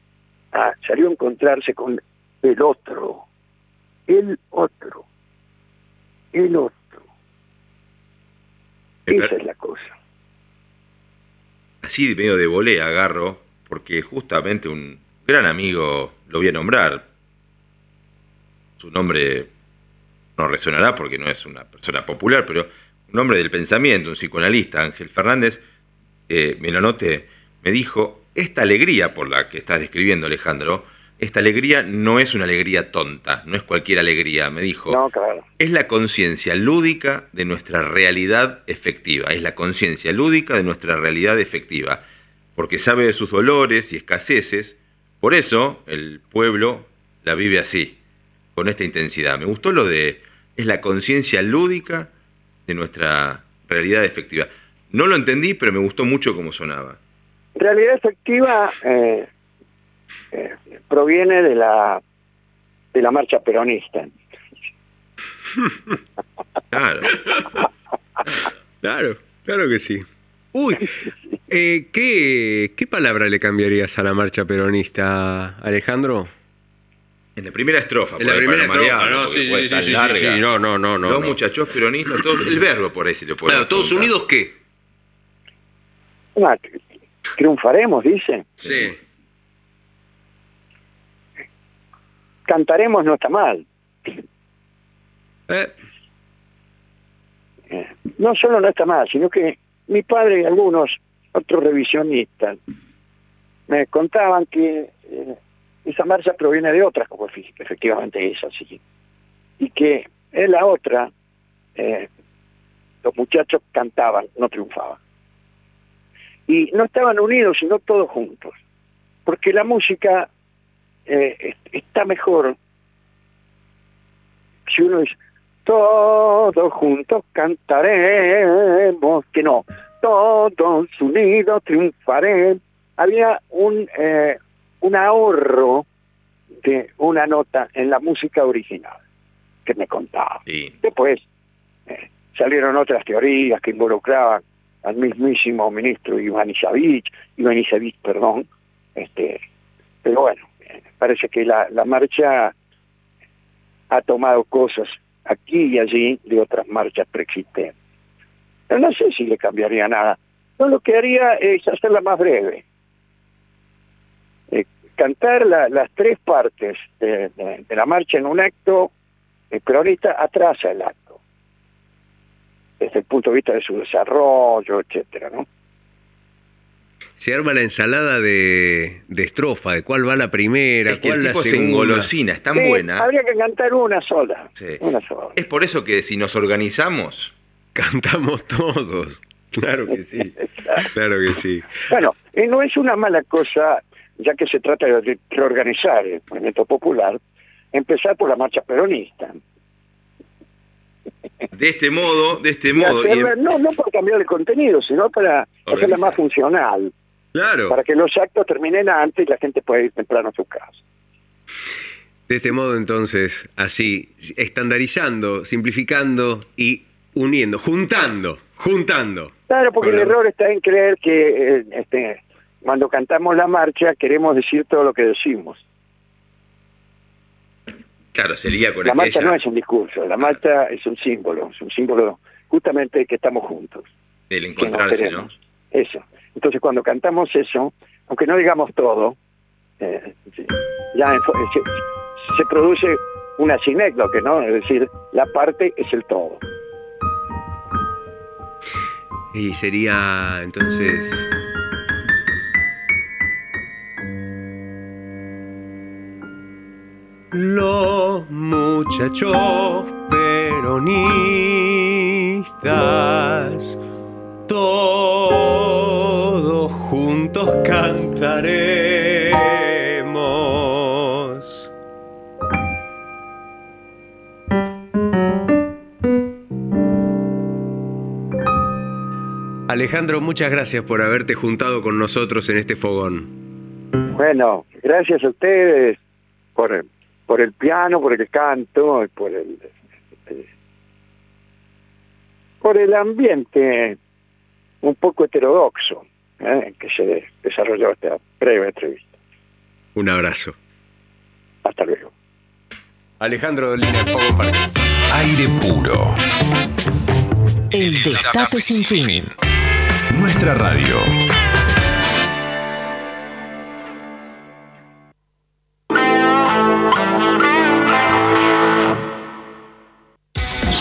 Ah, salió a encontrarse con el otro, el otro, el otro. Esa es la cosa. Así de medio de volea agarro, porque justamente un gran amigo, lo voy a nombrar, su nombre no resonará porque no es una persona popular, pero un hombre del pensamiento, un psicoanalista, Ángel Fernández, eh, me lo noté, me dijo, esta alegría por la que estás describiendo, Alejandro, esta alegría no es una alegría tonta, no es cualquier alegría, me dijo. No, claro. Es la conciencia lúdica de nuestra realidad efectiva. Es la conciencia lúdica de nuestra realidad efectiva. Porque sabe de sus dolores y escaseces. Por eso el pueblo la vive así, con esta intensidad. Me gustó lo de es la conciencia lúdica de nuestra realidad efectiva. No lo entendí, pero me gustó mucho cómo sonaba. Realidad efectiva eh, eh, proviene de la de la marcha peronista. Claro. Claro, claro que sí. Uy, eh, ¿qué, ¿qué palabra le cambiarías a la marcha peronista, Alejandro? En la primera estrofa. En la primera estrofa, no, sí, sí, sí, sí, larga. sí, no, no, no, no, Los no. muchachos peronistas, todo, el verbo por ahí si le puedo Claro, ¿todos preguntar. unidos qué? Ah, triunfaremos, dice. Sí. Cantaremos no está mal. Eh, Eh, no solo no está mal, sino que mi padre y algunos otros revisionistas me contaban que eh, esa marcha proviene de otras, como efe- efectivamente es así, y que en la otra eh, los muchachos cantaban, no triunfaban. Y no estaban unidos, sino todos juntos, porque la música eh, es- está mejor si uno es todos juntos cantaremos, que no, todos unidos triunfaremos. Había un, eh, un ahorro de una nota en la música original que me contaba. Sí. Después eh, salieron otras teorías que involucraban al mismísimo ministro Ivanisevic, Ivanisevic, perdón, este, pero bueno, parece que la, la marcha ha tomado cosas aquí y allí de otras marchas preexistentes. Pero no sé si le cambiaría nada. No, lo que haría es hacerla más breve. Eh, cantar la- las tres partes de la marcha en un acto el peronista atrasa el acto desde el punto de vista de su desarrollo, etcétera, ¿no? Se arma la ensalada de, de estrofa, de cuál va la primera, Es que el cuál la tipo se segunda. engolosina, es tan Sí, buena. Habría que cantar una sola. Sí. Una sola. Es por eso que si nos organizamos, Cantamos todos. Claro que sí. Claro que sí. Bueno, eh, no es una mala cosa, ya que se trata de reorganizar el movimiento popular, empezar por la marcha peronista. de este modo, de este Y modo, y hacerla- en- no, no por cambiar el contenido, sino para hacerla más funcional, Claro. para que los actos terminen antes y la gente pueda ir temprano a su casa. De este modo, entonces, así, estandarizando, simplificando y uniendo, juntando, juntando. Claro, porque el error está en creer que eh, este, cuando cantamos la marcha queremos decir todo lo que decimos. claro, se lía con La marcha aquella no es un discurso, la marcha es un símbolo, es un símbolo justamente de que estamos juntos. que nos encontrarse, ¿no? Eso. Entonces cuando cantamos eso, aunque no digamos todo, eh, ya fo- se, se produce una sinécdoque, ¿no? Es decir, la parte es el todo. Y sería, entonces... Los muchachos peronistas, todos juntos cantaremos. Alejandro, muchas gracias por haberte juntado con nosotros en este fogón. Bueno, gracias a ustedes por por el piano, por el canto, por el, eh, por el ambiente un poco heterodoxo ¿eh? en que se desarrolló esta breve entrevista. Un abrazo. Hasta luego. Alejandro Dolina, el Fogón Parque. Aire puro. El Destape Sin Fin. Nuestra radio.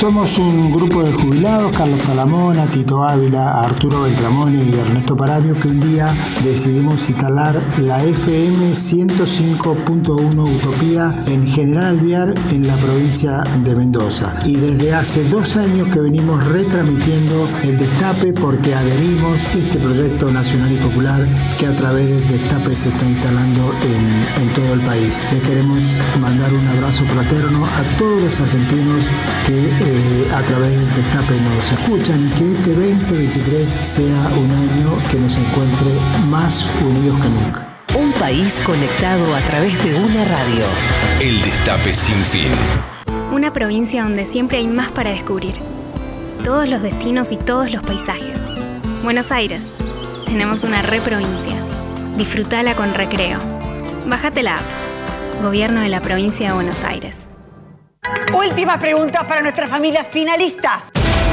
Somos un grupo de jubilados, Carlos Talamona, Tito Ávila, Arturo Beltramone y Ernesto Paravio, que un día decidimos instalar la FM 105.1 Utopía en General Alvear, en la provincia de Mendoza. Y desde hace dos años que venimos retransmitiendo el Destape porque adherimos este proyecto nacional y popular que a través del Destape se está instalando en, en todo el país. Le queremos mandar un abrazo fraterno a todos los argentinos que eh, a través del Destape nos escuchan y que este 2023 sea un año que nos encuentre más unidos que nunca. Un país conectado a través de una radio. El Destape Sin Fin. Una provincia donde siempre hay más para descubrir. Todos los destinos y todos los paisajes. Buenos Aires. Tenemos una reprovincia. Disfrutala con recreo. Bájate la app. Gobierno de la provincia de Buenos Aires. Última pregunta para nuestra familia finalista.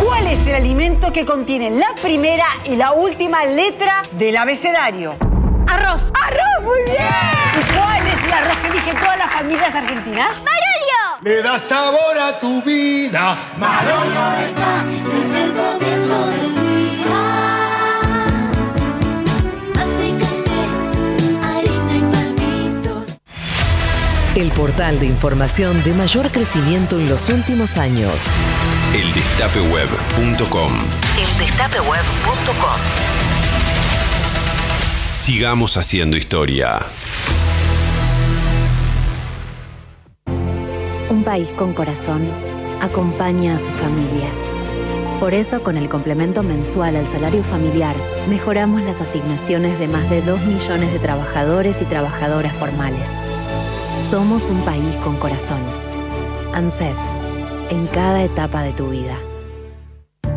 ¿Cuál es el alimento que contiene la primera y la última letra del abecedario? Arroz. ¡Arroz! ¡Muy bien! ¿Y cuál es el arroz que eligen todas las familias argentinas? ¡Marolio! Le da sabor a tu vida. Marolio está desde el comienzo del El portal de información de mayor crecimiento en los últimos años. Eldestapeweb.com. Eldestapeweb.com. Sigamos haciendo historia. Un país con corazón acompaña a sus familias. Por eso, con el complemento mensual al salario familiar, mejoramos las asignaciones de más de 2 millones de trabajadores y trabajadoras formales. Somos un país con corazón. ANSES, en cada etapa de tu vida.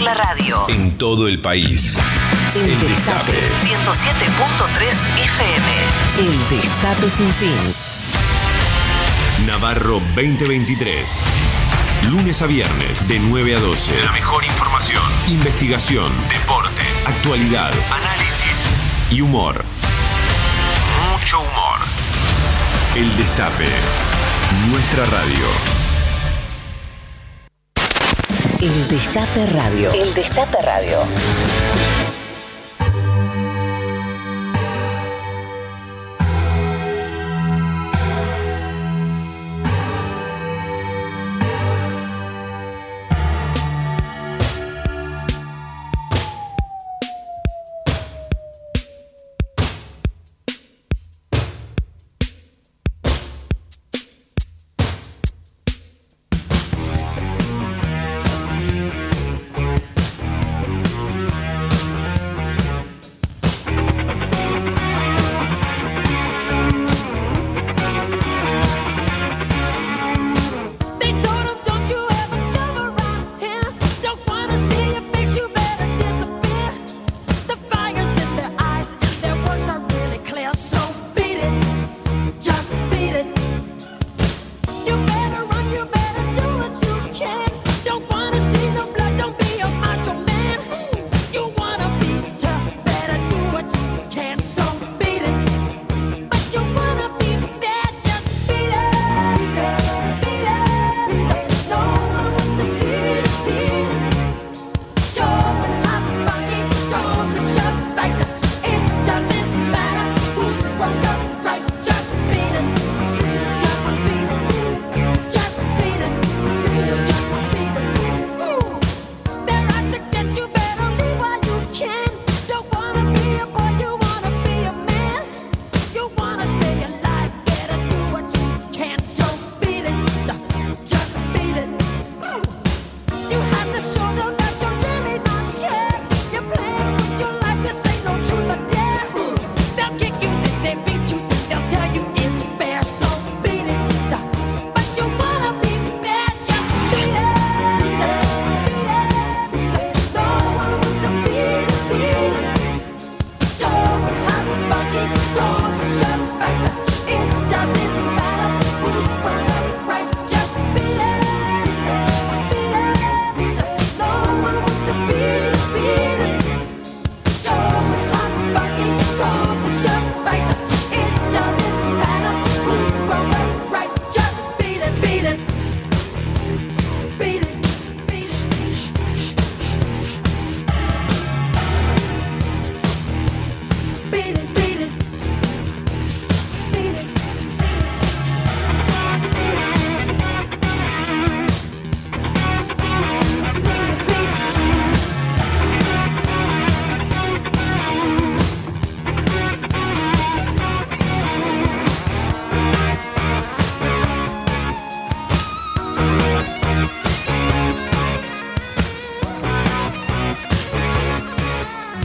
la radio. En todo el país. El Destape 107.3 FM. El Destape sin fin. Navarro 2023. Lunes a viernes, de 9 a 12. La mejor información, investigación, deportes, actualidad, análisis y humor. Mucho humor. El Destape. Nuestra radio. El Destape Radio. El Destape Radio.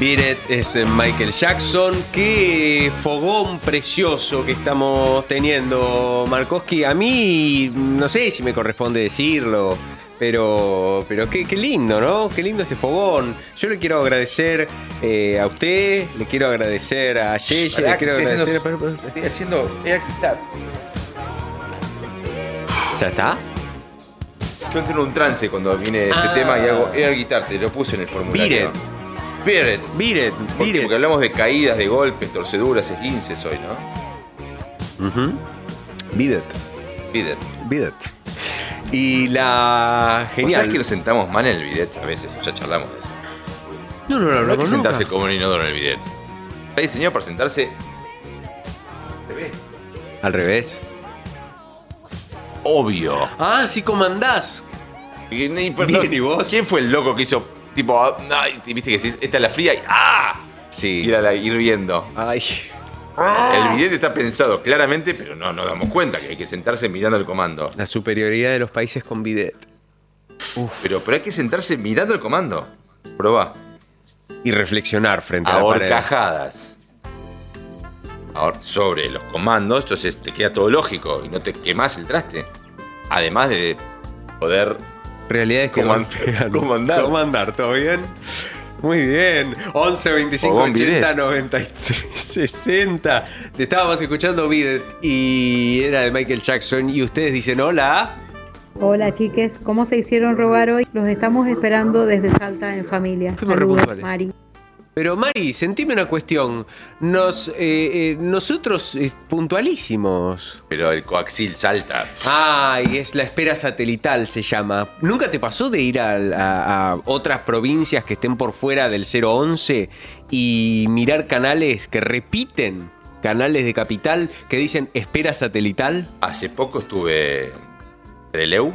Beat It es eh, Michael Jackson. Qué fogón precioso que estamos teniendo, Markowski. A mí, no sé si me corresponde decirlo, pero, pero qué, qué lindo, ¿no? Qué lindo ese fogón. Yo le quiero agradecer eh, a usted, le quiero agradecer a Yeye, le quiero estoy agradecer. haciendo- Estoy haciendo. ¿Ya está? Yo entro en un trance cuando viene este Ah. tema y hago air guitar, te lo puse en el formulario. Beat Beat it. Beat. Porque hablamos de caídas, de golpes, torceduras, esguinces hoy, ¿no? Beat it. Beat it. Beat it. Y la ¿Vos genial. sabés que nos sentamos mal en el bidet a veces? Ya charlamos de eso. No, no, no, No hay que nunca. sentarse como un inodoro en el bidet. Está diseñado para sentarse. Al revés. Obvio. Ah, sí comandás. Y, perdón, Bien, ¿y vos? ¿Quién fue el loco que hizo tipo, ah, ay, viste que decís, esta es la fría y ¡ah! Sí. Y era la hirviendo. Ay. El bidet está pensado claramente, pero no nos damos cuenta que hay que sentarse mirando el comando. La superioridad de los países con bidet. Pero, pero hay que sentarse mirando el comando. Probá. Y reflexionar frente a A la horcajadas. Ahora, sobre los comandos, entonces te queda todo lógico y no te quemas el traste. Además de poder Realidades que Coman- golpean. comandar. Comandar, ¿todo bien? Muy bien. 11 25 Fogón 80 bidet. 93 60. Te estábamos escuchando Bidet y era de Michael Jackson. Y ustedes dicen hola. Hola chiques, ¿cómo se hicieron rogar hoy? Los estamos esperando desde Salta en familia. Fuimos Saludos. Mari. Pero Mari, sentime una cuestión. Nos, eh, eh, nosotros eh, puntualísimos. Pero el coaxil salta. Ay, es la espera satelital, se llama. ¿Nunca te pasó de ir a, a- a otras provincias que estén por fuera del 011 y mirar canales que repiten canales de capital que dicen espera satelital? Hace poco estuve en Treleu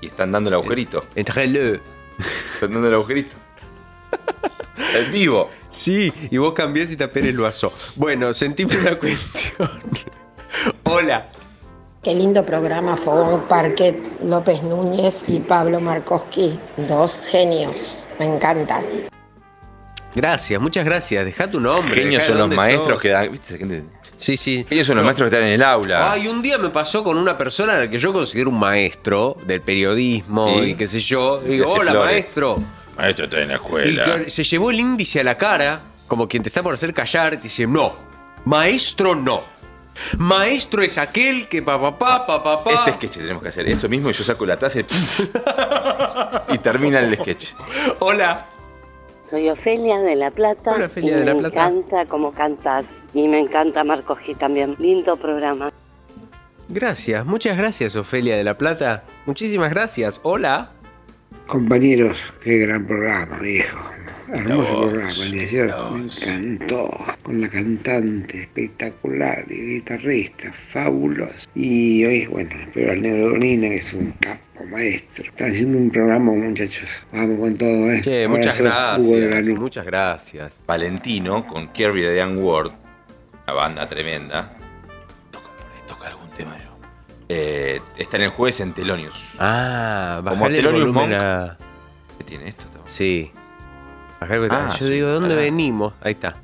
y están dando el agujerito. En Trelew. Están dando el agujerito. En vivo. Sí, y vos cambiás y tapé el vaso. Bueno, sentime una cuestión. Hola. Qué lindo programa Fogón Parquet, López Núñez y Pablo Markowski, dos genios, me encanta. Gracias, muchas gracias. Deja tu nombre. Genios son los maestros sos. que dan. ¿Viste? Sí, sí. Genios son los No. maestros que están en el aula. Ay, un día me pasó con una persona a la que yo considero un maestro del periodismo ¿Sí? y qué sé yo. Y digo, hola, Flores. maestro. Maestro está en la Y escuela. que se llevó el índice a la cara, como quien te está por hacer callar, y te dice, no, maestro no. Maestro es aquel que pa pa pa pa pa pa. Este sketch tenemos que hacer. Eso mismo y yo saco la taza y, y termina el sketch. Hola. Soy Ofelia de La Plata. Hola, Ofelia y de La me Plata. encanta cómo cantas. Y me encanta Marcos G también. Lindo programa. Gracias, muchas gracias, Ofelia de la Plata. Muchísimas gracias. Hola. Compañeros, qué gran programa, viejo. Hermoso voz, programa. El de ayer me encantó. Con la cantante espectacular y guitarrista, fabuloso. Y hoy, bueno, pero al negro Donina, que es un capo maestro. Están haciendo un programa, muchachos. Vamos con todo, ¿eh? Che, muchas gracias. Muchas gracias. Valentino con Kerry de Diane Ward, una banda tremenda. Toca toca algún tema yo. Eh, está en el jueves en Telonius. Ah, Como el volumen Monk. a... ¿Qué tiene esto? Sí. El- Ah, Yo sí, digo, ¿de dónde venimos? Ahí está.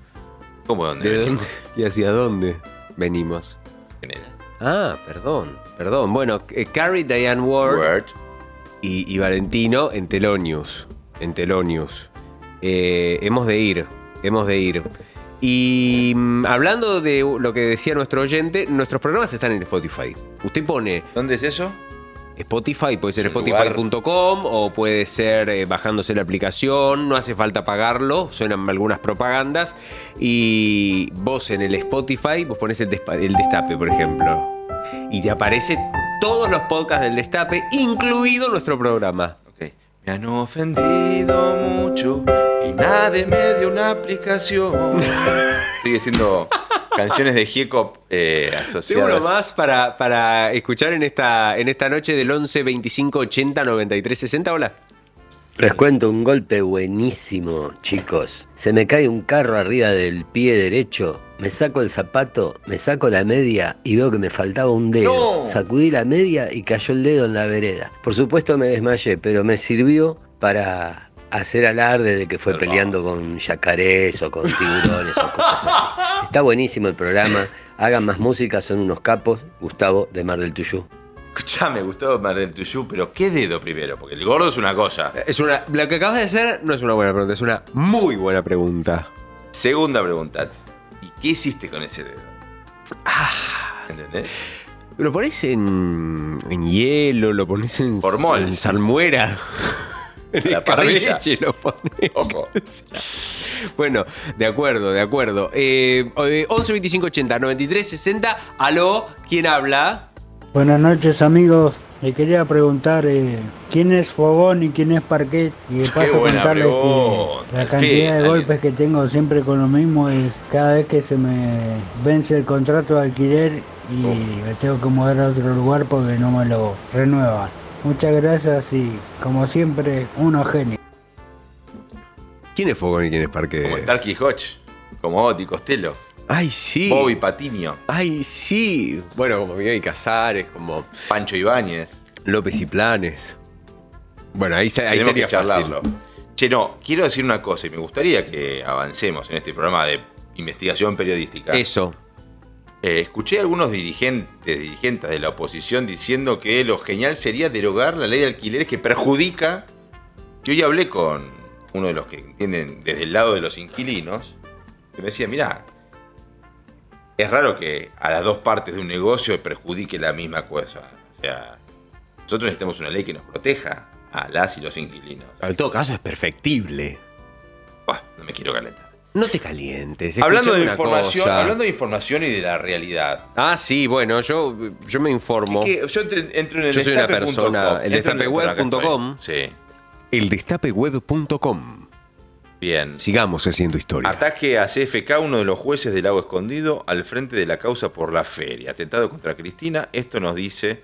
¿Cómo dónde? ¿De venimos? dónde? ¿Y hacia dónde venimos? Ah, perdón, perdón. Bueno, eh, Carrie Diane Ward, y Valentino en Telonius. En Telonius. Eh, hemos de ir, hemos de ir. Y mm, hablando de lo que decía nuestro oyente, nuestros programas están en Spotify. Usted pone ¿Dónde es eso? Spotify, puede ser spotify.com o puede ser eh, bajándose la aplicación, no hace falta pagarlo, suenan algunas propagandas. Y vos en el Spotify, vos pones el destape, por ejemplo. Y te aparece todos los podcasts del destape, incluido nuestro programa. Me han ofendido mucho y nadie me dio una aplicación. Sigue siendo canciones de Giecop eh, Tengo asociadas. uno más para, para escuchar en esta, en esta noche del 11 25 80 93 60. Hola. Les cuento un golpe buenísimo, chicos. Se me cae un carro arriba del pie derecho, me saco el zapato, me saco la media y veo que me faltaba un dedo. ¡No! Sacudí la media y cayó el dedo en la vereda. Por supuesto me desmayé, pero me sirvió para hacer alarde de que fue peleando con yacarés o con tiburones o cosas así. Está buenísimo el programa. Hagan más música, son unos capos. Gustavo de Mar del Tuyú. Escuchame, Gustavo Marel Tuyú, pero ¿qué dedo primero? Porque el gordo es una cosa. Es una, lo que acabas de hacer no es una buena pregunta, es una muy buena pregunta. Segunda pregunta. ¿Y qué hiciste con ese dedo? ¿Entendés? Lo pones en, en hielo, lo pones en, Formol. en salmuera. En La parrilla. lo pones. Bueno, de acuerdo, de acuerdo. Eh, 11 25 80 93 60. Aló, ¿quién habla? Buenas noches amigos, Le quería preguntar eh, quién es Fogón y quién es Parquet. Y de paso contarles que la cantidad de alguien. golpes que tengo siempre con lo mismo es cada vez que se me vence el contrato de alquiler y me tengo que mudar a otro lugar porque no me lo renuevan. Muchas gracias y como siempre, unos genios. ¿Quién es Fogón y quién es Parque? Como Starkey Hodge, como Oti Costello. Ay, sí. Bobby Patiño. Ay, sí. Bueno, como Miguel Casares, como Pancho Ibáñez. López y Planes. Bueno, ahí, ahí sería que charlarlo. fácil. Che, no, quiero decir una cosa y me gustaría que avancemos en este programa de investigación periodística. Eso. Eh, escuché a algunos dirigentes, dirigentes de la oposición diciendo que lo genial sería derogar la ley de alquileres que perjudica. Yo ya hablé con uno de los que entienden desde el lado de los inquilinos, que me decía, mirá, es raro que a las dos partes de un negocio perjudique la misma cosa. O sea, nosotros necesitamos una ley que nos proteja a las y los inquilinos. En todo caso es perfectible. No me quiero calentar. No te calientes. Hablando de información, cosa. hablando de información y de la realidad. Ah, sí, bueno, yo, yo me informo. Yo entre- entro en el Yo soy una persona. El Entro en el- destapeweb.com. Sí. El destapeweb.com. Bien. Sigamos haciendo historia. Ataque a CFK, uno de los jueces del lago escondido, al frente de la causa por la feria. Atentado contra Cristina. Esto nos dice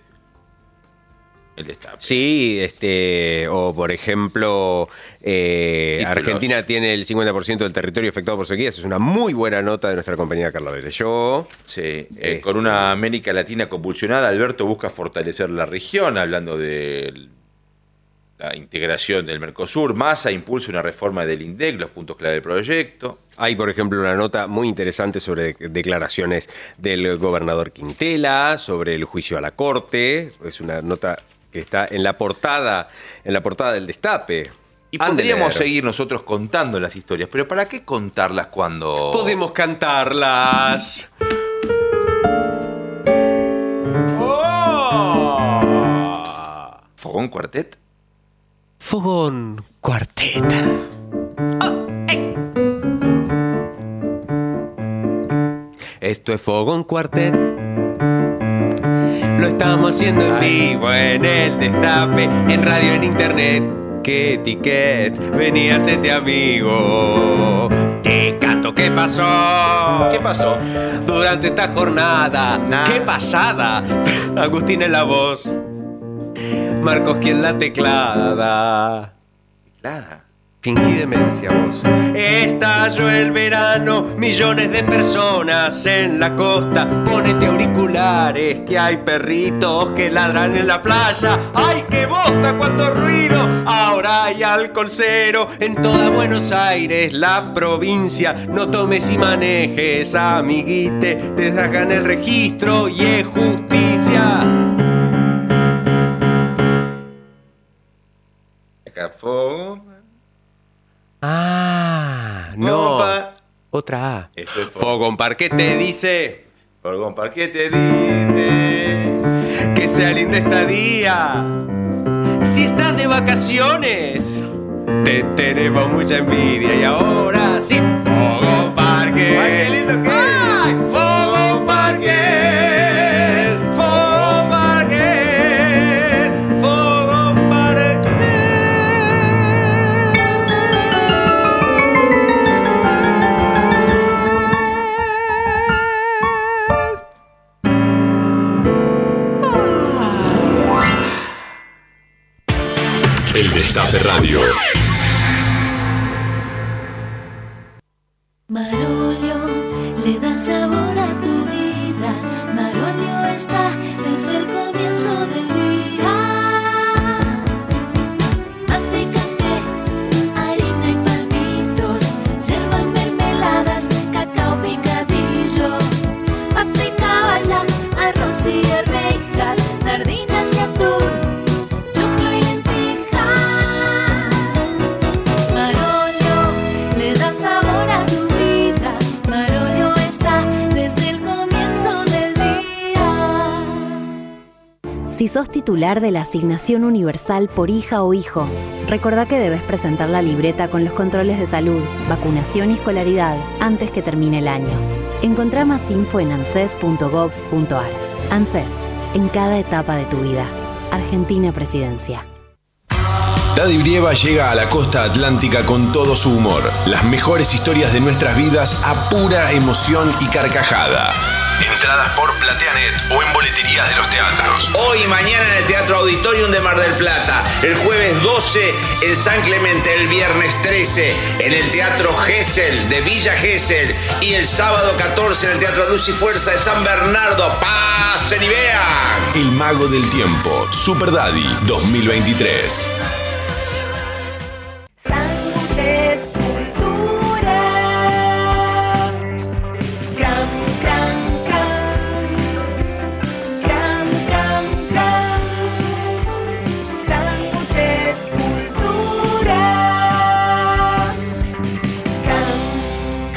el destape. Sí, este, o por ejemplo, eh. Argentina tiene el 50% del territorio afectado por sequías. Es una muy buena nota de nuestra compañera Carla Vélez. Yo, Sí, eh, con una América Latina convulsionada, Alberto busca fortalecer la región, hablando de la integración del Mercosur. Massa impulsa una reforma del INDEC, los puntos clave del proyecto. Hay, por ejemplo, una nota muy interesante sobre de- declaraciones del gobernador Quintela, sobre el juicio a la corte. Es una nota que está en la portada, en la portada del Destape. Y podríamos leer. seguir nosotros contando las historias, pero ¿para qué contarlas cuando... Podemos cantarlas. ¿Fogón Cuartet? Fogón Cuartet. Esto es Fogón Cuartet. Lo estamos haciendo en vivo, en el destape, en radio, en internet. Que etiquet, vení, hacete amigo. Te canto, ¿qué pasó? ¿Qué pasó? Durante esta jornada, qué pasada. Agustín en la voz. Marcos, quien la teclada. Teclada. Fingí demencia vos. Estalló el verano, millones de personas en la costa. Ponete auriculares, que hay perritos que ladran en la playa. ¡Ay, qué bosta, cuánto ruido! Ahora hay alcohol cero en toda Buenos Aires, la provincia. No tomes y manejes, amiguite. Te sacan el registro y es justicia. Ah, no. Otra A. Esto es Fogón Parque te dice. Fogón Parque te dice... que sea linda esta día. Si estás de vacaciones, te tenemos mucha envidia. Y ahora sí, Fogón Parque. ¡Ay, qué lindo que ¡Ay! Fogón Parque. Radio. Marolio Si sos titular de la asignación universal por hija o hijo, recordá que debes presentar la libreta con los controles de salud, vacunación y escolaridad antes que termine el año. Encontrá más info en anses.gov.ar. ANSES, en cada etapa de tu vida. Argentina Presidencia. Daddy Brieva llega a la costa atlántica con todo su humor. Las mejores historias de nuestras vidas a pura emoción y carcajada. Entradas por Plateanet o en boleterías de los teatros. Hoy y mañana en el Teatro Auditorium de Mar del Plata. El jueves 12 en San Clemente. El viernes 13 en el Teatro Gesell de Villa Gesell. Y el sábado 14 en el Teatro Luz y Fuerza de San Bernardo. ¡Pasen y vean! El Mago del Tiempo, Super Daddy 2023.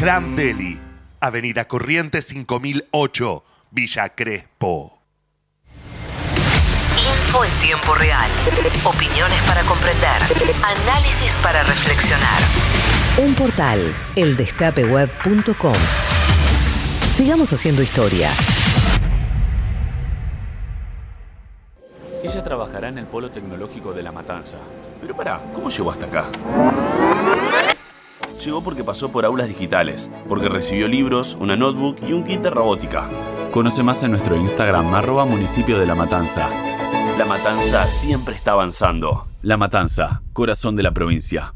Cram Deli, Avenida Corrientes 5008, Villa Crespo. Info en tiempo real. Opiniones para comprender. Análisis para reflexionar. Un portal, eldestapeweb.com. Sigamos haciendo historia. Ella trabajará en el polo tecnológico de La Matanza. Pero pará, ¿cómo llegó hasta acá? Llegó porque pasó por aulas digitales, porque recibió libros, una notebook y un kit de robótica. Conoce más en nuestro Instagram, arroba municipio de La Matanza. La Matanza siempre está avanzando. La Matanza, corazón de la provincia.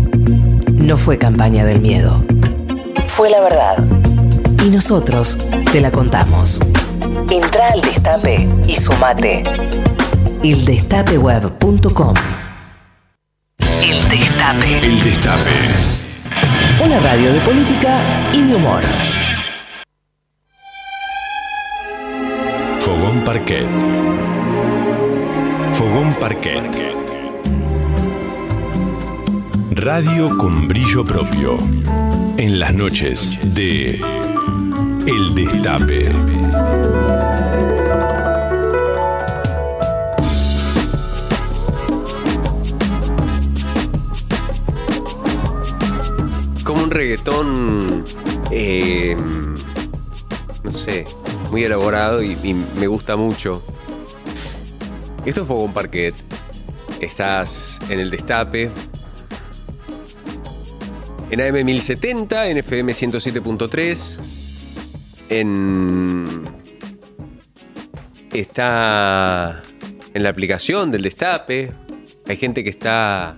No fue campaña del miedo. Fue la verdad. Y nosotros te la contamos. Entra al destape y sumate. Eldestapeweb.com El Destape. El Destape. Una radio de política y de humor. Fogón Parquet. Fogón Parquet. Radio con brillo propio. En las noches de El Destape. Como un reggaetón, eh, no sé, muy elaborado y, me gusta mucho. Esto es Fogón Parquet. Estás en el Destape. En AM 1070, en FM 107.3. En. Está en la aplicación del Destape. Hay gente que está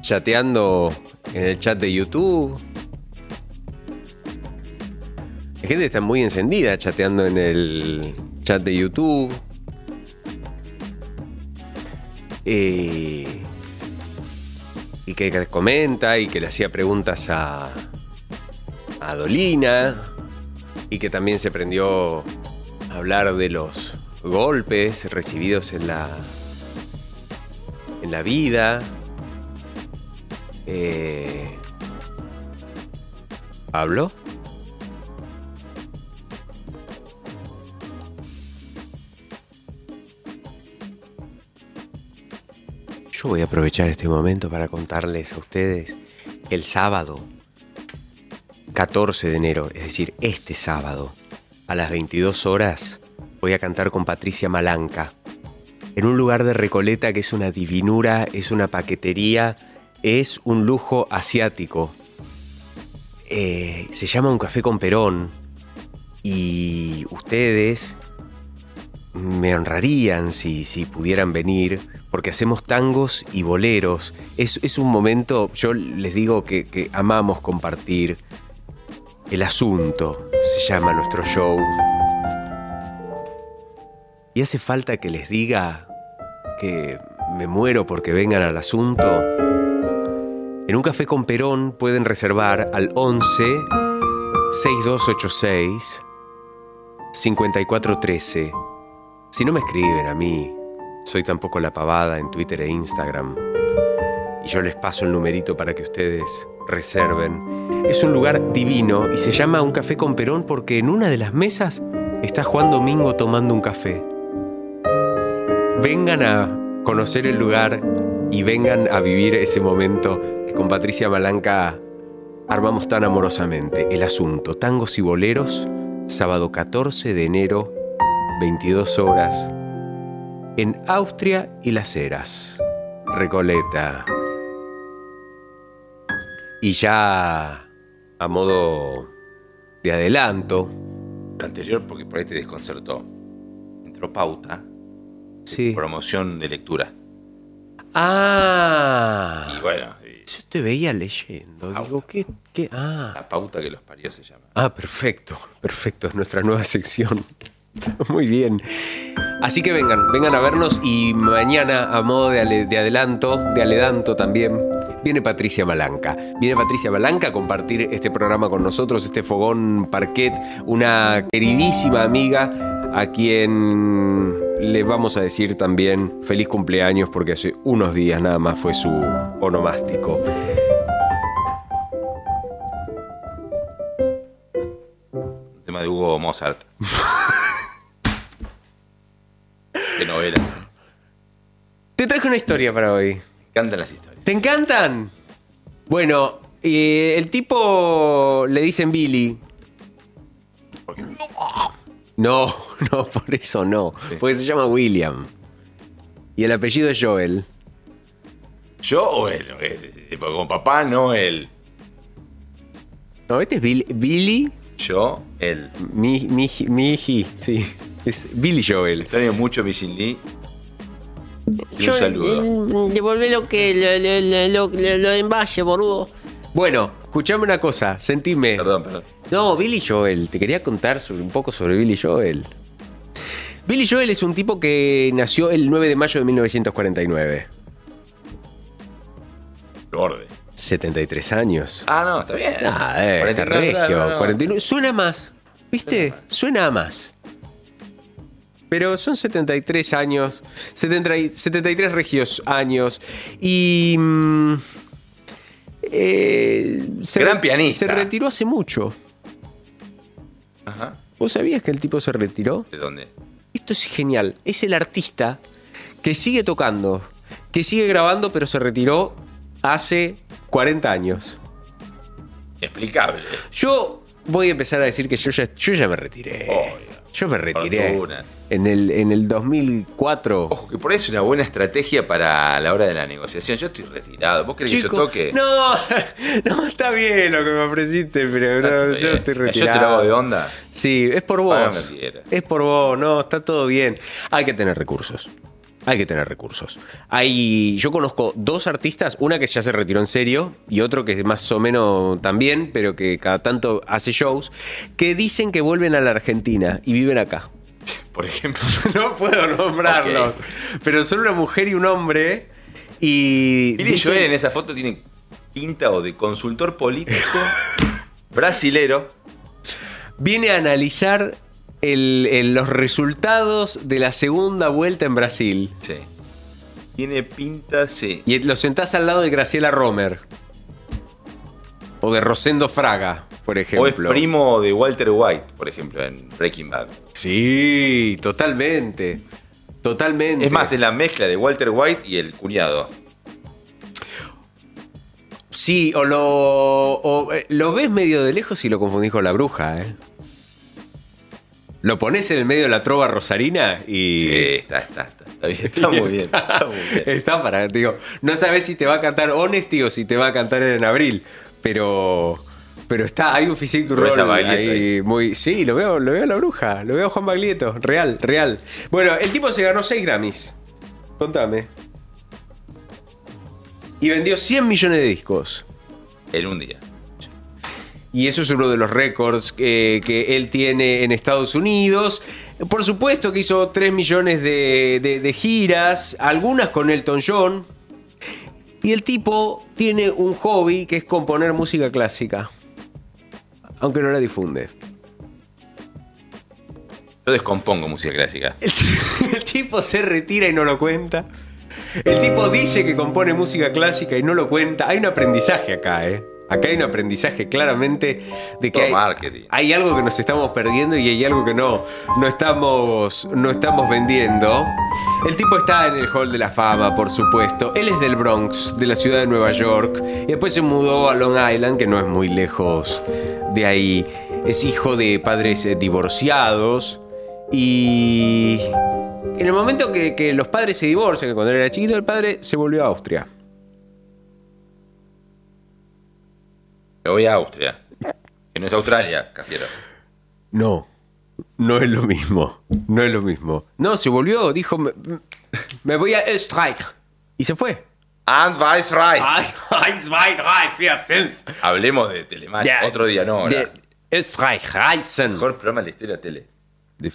chateando en el chat de YouTube. Hay gente que está muy encendida chateando en el chat de YouTube. Eh, y que comenta y que le hacía preguntas a, a Dolina. Y que también se prendió a hablar de los golpes recibidos en la, en la vida. Eh, ¿Pablo? Yo voy a aprovechar este momento para contarles a ustedes el sábado 14 de enero, es decir, este sábado, a las 22 horas, voy a cantar con Patricia Malanca. En un lugar de Recoleta que es una divinura, es una paquetería, es un lujo asiático. Eh, se llama Un Café con Perón. Y ustedes me honrarían si, si pudieran venir, porque hacemos tangos y boleros. Es, es un momento, yo les digo que, que amamos compartir. El asunto se llama nuestro show. Y hace falta que les diga que me muero porque vengan al asunto. En un café con Perón pueden reservar al 11 6286 5413. Si no me escriben a mí, Soy tampoco la pavada en Twitter e Instagram. Y yo les paso el numerito para que ustedes reserven. Es un lugar divino y se llama Un Café con Perón porque en una de las mesas está Juan Domingo tomando un café. Vengan a conocer el lugar y vengan a vivir ese momento que con Patricia Malanca armamos tan amorosamente. El asunto, tangos y boleros, sábado 14 de enero, 22 horas, en Austria y Las Heras, Recoleta. Y ya a modo de adelanto, anterior, porque por ahí te desconcertó. Entró pauta. Sí. Promoción de lectura. Ah. Y bueno, Yo te veía leyendo. Digo, ¿qué? qué? Ah. la pauta que los parió se llama. Ah, perfecto, perfecto, es nuestra nueva sección. Muy bien. Así que vengan, vengan a vernos y mañana, a modo de, ale- de adelanto, de aledanto también, viene Patricia Malanca. Viene Patricia Malanca a compartir este programa con nosotros, este fogón parquet, una queridísima amiga a quien le vamos a decir también feliz cumpleaños porque hace unos días nada más fue su onomástico. Un tema de Hugo Mozart. novelas. Te traje una historia para hoy. Me encantan las historias. ¿Te encantan? Bueno, eh, el tipo le dicen Billy. No, no, por eso no. Porque se llama William. Y el apellido es Joel. ¿Yo o él? Eh, porque Con papá, no él. No, este es Billy. Billy Yo, él. mi, mi, mi hiji, sí. Es Billy Joel. Extraño mucho a mi Shin Lee. Y Yo, un saludo. Devolvé lo que lo, lo, lo, lo envase, boludo. Bueno, escuchame una cosa, sentime. Perdón, perdón. No, Billy Joel, te quería contar sobre- un poco sobre Billy Joel. Billy Joel es un tipo que nació el 9 de mayo de 1949. Borde. 73 años. Ah, no, está bien. Ah, eh, está 49, regio. no, no, no. 49. Suena más, ¿viste? Suena a más. Pero son 73 años, 70 y- 73 regios años. Y. mm, eh, se Gran pianista. Se retiró hace mucho. Ajá. ¿Vos sabías que el tipo se retiró? ¿De dónde? Esto es genial. Es el artista que sigue tocando, que sigue grabando, pero se retiró hace 40 años. Explicable. Yo voy a empezar a decir que yo ya, yo ya me retiré. Yo me retiré. Fortunas. En el, en el 2004. Ojo, que por ahí es una buena estrategia para la hora de la negociación. Yo estoy retirado. ¿Vos querés que yo toque? No, no, está bien lo que me ofreciste, pero no, yo estoy Yo te retirado. lo hago de onda. Sí, es por vos. Es por vos, no, está todo bien. Hay que tener recursos. Hay que tener recursos. Hay, yo conozco dos artistas, una que ya se retiró en serio y otro que más o menos también, pero que cada tanto hace shows, que dicen que vuelven a la Argentina y viven acá. Por ejemplo. No puedo nombrarlos, pero son una mujer y un hombre y... Billy dicen- Joel en esa foto tiene pinta o de consultor político brasilero. viene a analizar el- el- los resultados de la segunda vuelta en Brasil. Sí. Tiene pinta, sí. Y lo sentás al lado de Graciela Romer. O de Rosendo Fraga, por O es ejemplo. primo de Walter White, por ejemplo, en Breaking Bad. Sí, totalmente. Totalmente. Es más, es la mezcla de Walter White y el cuñado. Sí, o lo, o, eh, lo ves medio de lejos y lo confundís con la bruja, ¿eh? Lo pones en el medio de la trova rosarina y. Sí, está, está, está. Está, bien, está muy bien. Está muy bien. Está para, digo, no sabes si te va a cantar Honesty o si te va a cantar en abril, pero pero está, hay un physique du rol ahí muy, sí, lo veo, lo veo a la bruja, lo veo a Juan Baglietto, real, real. Bueno, el tipo se ganó 6 Grammys. Contame. Y vendió 100 millones de discos. En un día. Y eso es uno de los récords que, que él tiene en Estados Unidos. Por supuesto que hizo 3 millones de, de- de giras, algunas con Elton John. Y el tipo tiene un hobby que es componer música clásica. Aunque no la difunde. Yo Yo descompongo música clásica. El tipo se retira y no lo cuenta. El tipo dice que compone música clásica y no lo cuenta. Hay un aprendizaje acá, ¿eh? Acá hay un aprendizaje claramente de que hay, marketing. hay algo que nos estamos perdiendo y hay algo que no, no, estamos, no estamos vendiendo. El tipo está en el Hall de la Fama, por supuesto. Él es del Bronx, de la ciudad de Nueva York. Y después se mudó a Long Island, que no es muy lejos de ahí. Es hijo de padres eh, divorciados. Y en el momento que, que los padres se divorcian, que cuando él era chiquito, el padre se volvió a Austria. Me voy a Austria. Que no es Australia, Cafiero. No, no es lo mismo. No es lo mismo. No, se volvió, dijo, me, me voy a Österreich. Y se fue. And Weisreich. Eins, zwei, drei, vier, fünf. Hablemos de Telemac. De- Otro día, no. ahora. de Österreich, Reisen. Mejor programa de la historia de tele.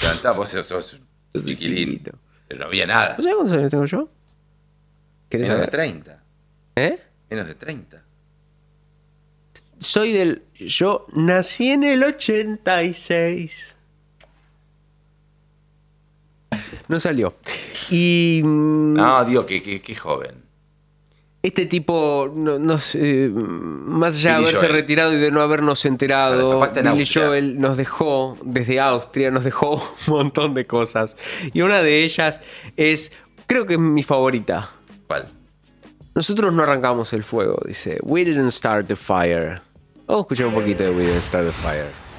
Levantá, vos sos, sos un chiquilín. Pero no había nada. ¿Vos sabés cuántos años tengo yo? ¿Querés Menos de saber? 30. ¿Eh? Menos de 30. Soy del. Yo nací en el 86. No salió. Y. mm, No, digo, que, que, que joven. Este tipo, no, no sé, más allá de haberse Joel. retirado y de no habernos enterado, en Billy Austria. Joel nos dejó desde Austria, nos dejó un montón de cosas. Y una de ellas es, creo que es mi favorita. ¿Cuál? Nosotros no arrancamos el fuego, dice. We didn't start the fire. Vamos a escuchar un poquito de didn't start the fire.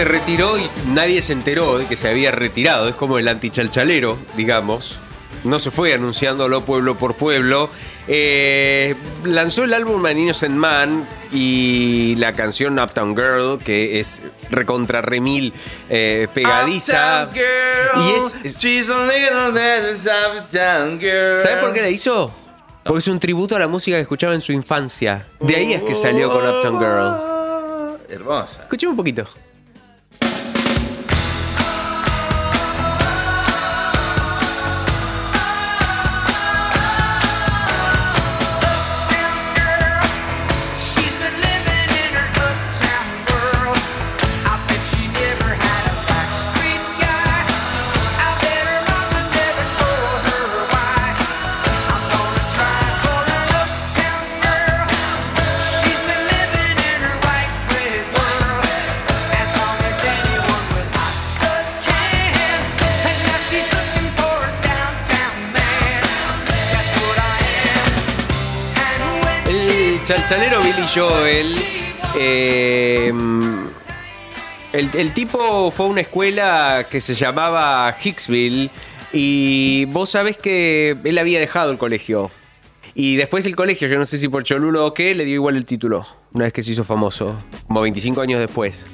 Se retiró y nadie se enteró de que se había retirado, es como el antichalchalero, digamos. No se fue anunciándolo pueblo por pueblo. Eh, lanzó el álbum An Innocent Man y la canción Uptown Girl, que es recontra remil eh, pegadiza. Uptown girl, Y es- es- she's a little bit of uptown girl. ¿Sabe por qué la hizo? Porque es un tributo a la música que escuchaba en su infancia. De ahí es que salió con Uptown Girl. Hermosa. Escuchemos un poquito. El chalchalero Billy Joel. eh, el, el tipo fue a una escuela que se llamaba Hicksville. Y vos sabés que él había dejado el colegio. Y después el colegio, yo no sé si por Cholulo o qué, le dio igual el título. Una vez que se hizo famoso. Como 25 años después.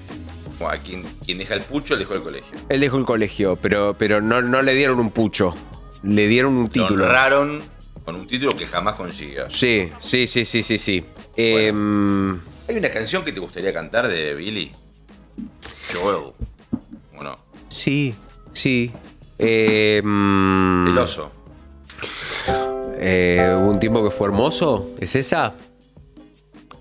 Bueno, quien, quien deja el pucho, él dejó el colegio. Él dejó el colegio, pero, pero no, no le dieron un pucho. Le dieron un Lo título. honraron con un título que jamás consigas. Sí, sí, sí, sí, sí, sí. Em, ¿Hay una canción que te gustaría cantar de Billy? Joel. ¿O no? sí, sí. Em, El oso. eh, un tiempo que fue hermoso. ¿Es esa?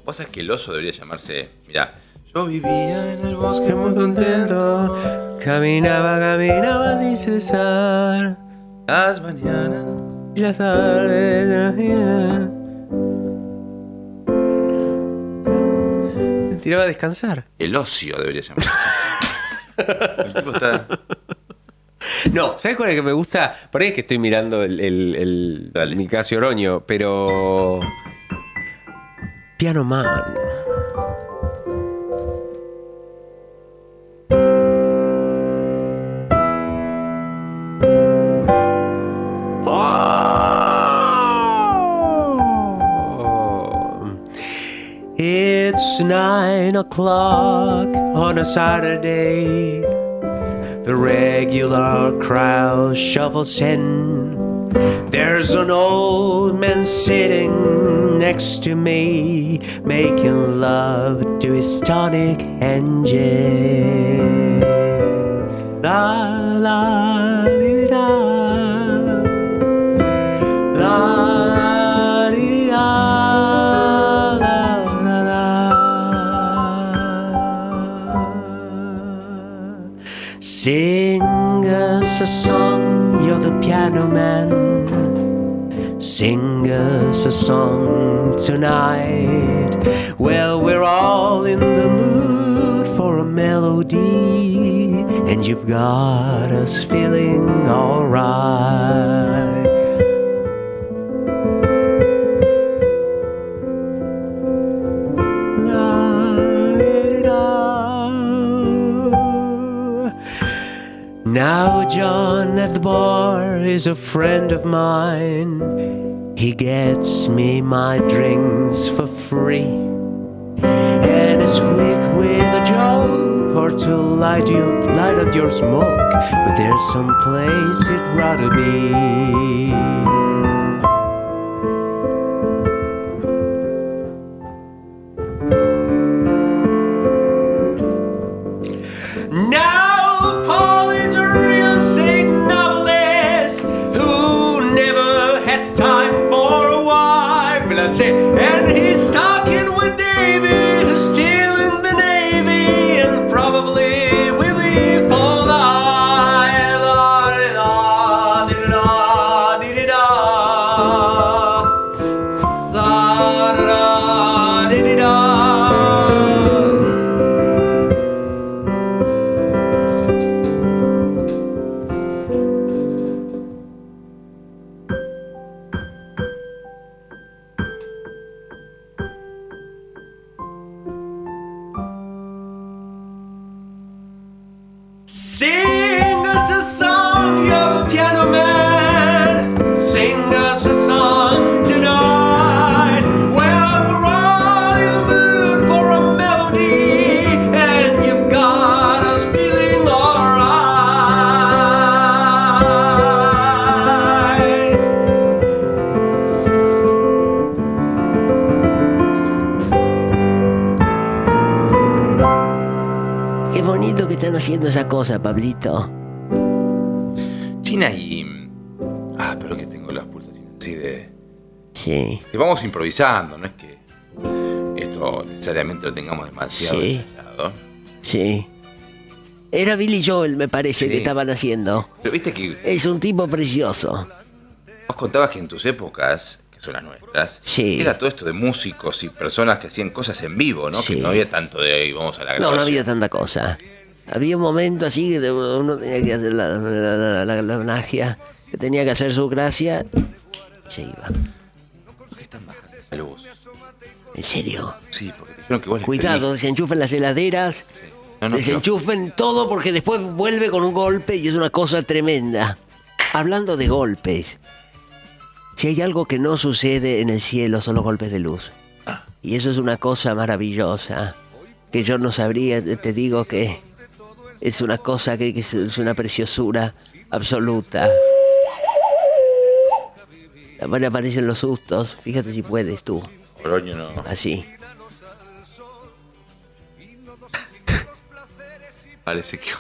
Vos sabés que el oso debería llamarse. Mirá. Yo vivía en el bosque muy contento. Caminaba, caminaba sin cesar. Las mañanas. Y las tardes de la vida. Me tiraba a descansar. El ocio debería llamarse. el tipo está. No, ¿sabes cuál es que me gusta? Por ahí es que estoy mirando el, el, el Nicasio Oroño, pero. Piano Man. It's nine o'clock on a Saturday. The regular crowd shuffles in. There's an old man sitting next to me, making love to his tonic engine. La la Sing us a song, you're the piano man. Sing us a song tonight. Well, we're all in the mood for a melody, and you've got us feeling alright. Now, John at the bar is a friend of mine. He gets me my drinks for free. And is quick with a joke or to light you light up your smoke. But there's some place he'd rather be. Pablito. China y. Ah, pero que tengo las pulsaciones así de. Sí. Que vamos improvisando, no es que esto necesariamente lo tengamos demasiado Sí. ensayado. Sí. Era Billy Joel, me parece, Sí. que estaban haciendo. Pero viste que Es un tipo precioso. vos contabas que en tus épocas, que son las nuestras, Sí. era todo esto de músicos y personas que hacían cosas en vivo, ¿no? Sí. Que no había tanto de "Ey, vamos a la No, grabación. no había tanta cosa. Había un momento así que uno tenía que hacer la, la, la- la- la magia, que tenía que hacer su gracia y se iba. La luz. ¿En serio? Sí, porque dijeron que vos les Cuidado, desenchufen las heladeras, No, no, desenchufen todo porque después vuelve con un golpe y es una cosa tremenda. Hablando de golpes, si hay algo que no sucede en el cielo son los golpes de luz. Y eso es una cosa maravillosa. que yo no sabría, te digo que es una cosa que, que es- una preciosura absoluta. Ahora aparecen los sustos, fíjate si puedes tú, Oroño no. así. Parece que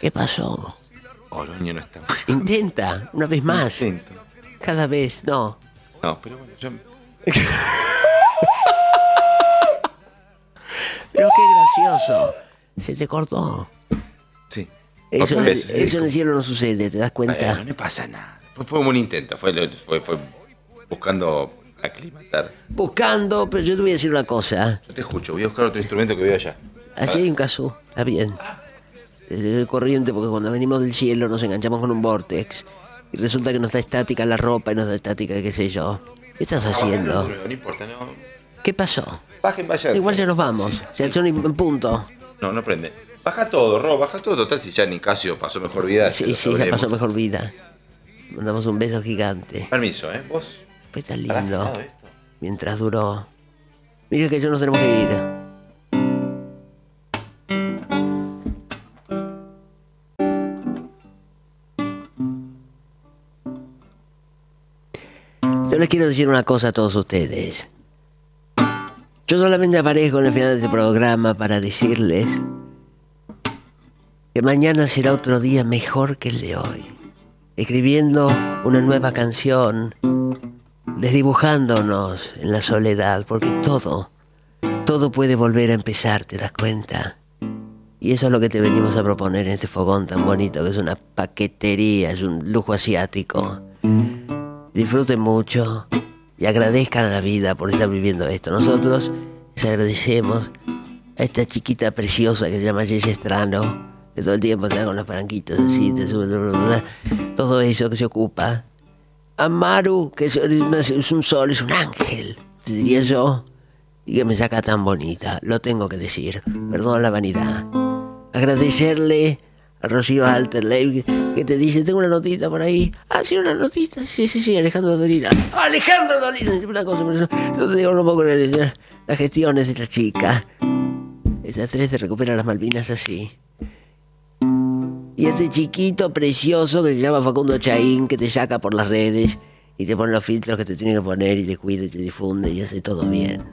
¿Qué pasó? Oroño no está. Intenta, una vez más. Intento. Cada vez, no. No, pero bueno, yo. Pero qué gracioso. Se te cortó. Sí. Eso, en el cielo no sucede, ¿te das cuenta? Bueno, no pasa nada. Fue, fue un intento, fue, fue, fue buscando aclimatar. Buscando, pero yo te voy a decir una cosa. Yo te escucho, voy a buscar otro instrumento que veo allá. Así hay un caso, está bien. Es corriente porque cuando venimos del cielo nos enganchamos con un vortex y resulta que no está estática la ropa y no está estática qué sé yo. ¿Qué estás haciendo? No importa, no. ¿Qué pasó? Bajen, vayan. Igual ya nos vamos, ya son en punto. No, no prende. Baja todo, Ro, baja todo. Total, si ya Nicasio pasó mejor vida. Sí, sí, ya pasó mejor vida. Mandamos un beso gigante. Permiso, ¿eh? Vos. Fue tan ¿Habrá lindo. esto? Mientras duró. Mira que yo nos tenemos que ir. Yo les quiero decir una cosa a todos ustedes. Yo solamente aparezco en el final de este programa para decirles que mañana será otro día mejor que el de hoy. Escribiendo una nueva canción, desdibujándonos en la soledad, porque todo, todo puede volver a empezar, ¿te das cuenta? Y eso es lo que te venimos a proponer en este fogón tan bonito, que es una paquetería, es un lujo asiático. Disfruten mucho y agradezcan a la vida por estar viviendo esto. Nosotros les agradecemos a esta chiquita preciosa que se llama Jess Estrano, que todo el tiempo está con las palanquitas así, te sube, bla, bla, bla, todo eso que se ocupa. A Maru, que es, es un sol, es un ángel, te diría yo, y que me saca tan bonita, lo tengo que decir, perdón la vanidad. Agradecerle Rocío Alterley que te dice, tengo una notita por ahí. Ah, sí, una notita. Sí, sí, sí, Alejandro Dolina. Alejandro Dolina, una cosa, por eso no te digo, no puedo creer las gestiones de esta chica. Esas tres se recuperan las Malvinas así. Y este chiquito precioso que se llama Facundo Chaín, que te saca por las redes y te pone los filtros que te tiene que poner y te cuida y te difunde y hace todo bien.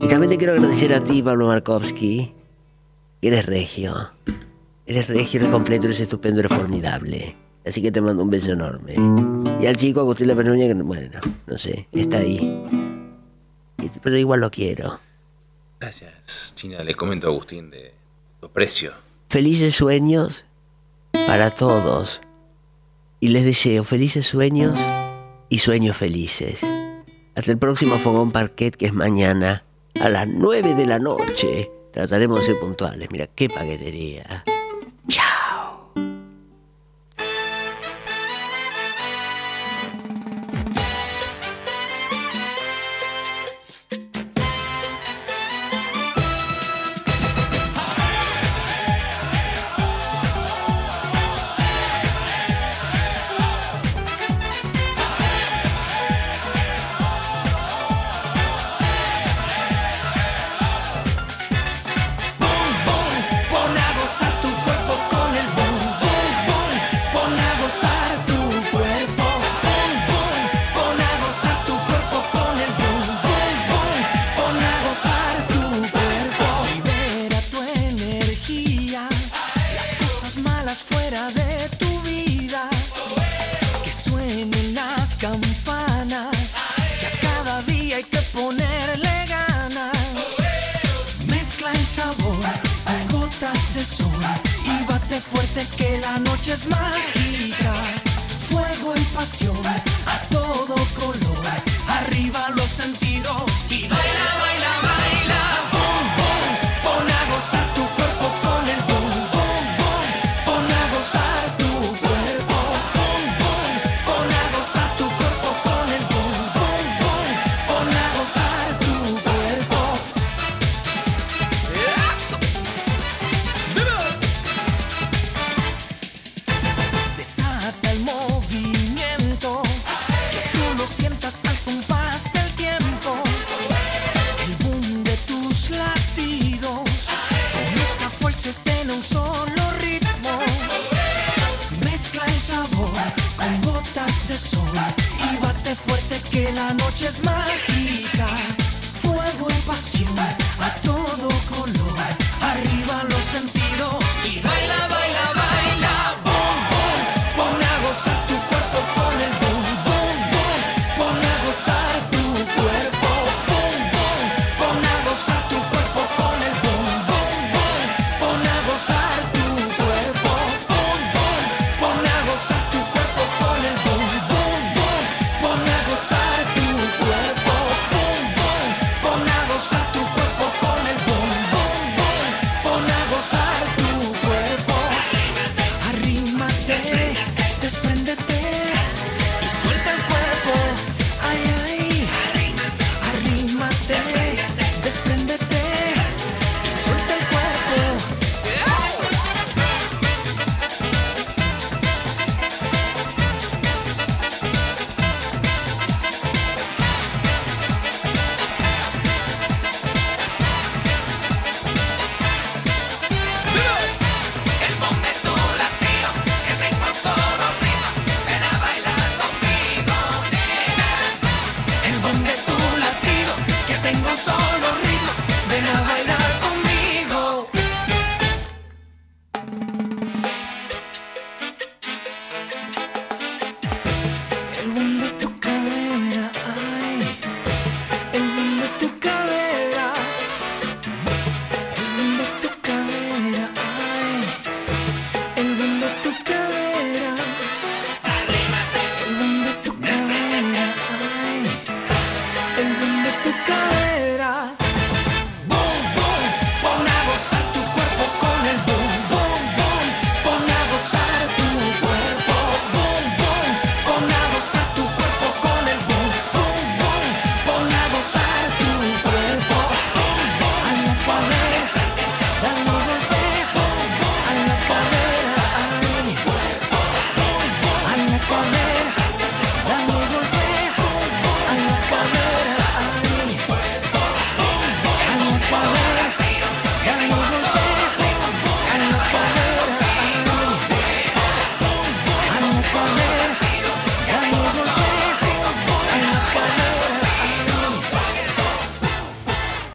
Y también te quiero agradecer a ti, Pablo Markovsky, que eres regio. Eres regio, eres completo, eres estupendo, eres formidable. Así que te mando un beso enorme. Y al chico Agustín La Penuña, que bueno, no sé, está ahí. Pero igual lo quiero. Gracias, China. Le comento a Agustín de tu precio. Felices sueños para todos. Y les deseo felices sueños y sueños felices. Hasta el próximo Fogón Parquet, que es mañana a las 9 de la noche. Trataremos de ser puntuales. Mira, qué paquetería.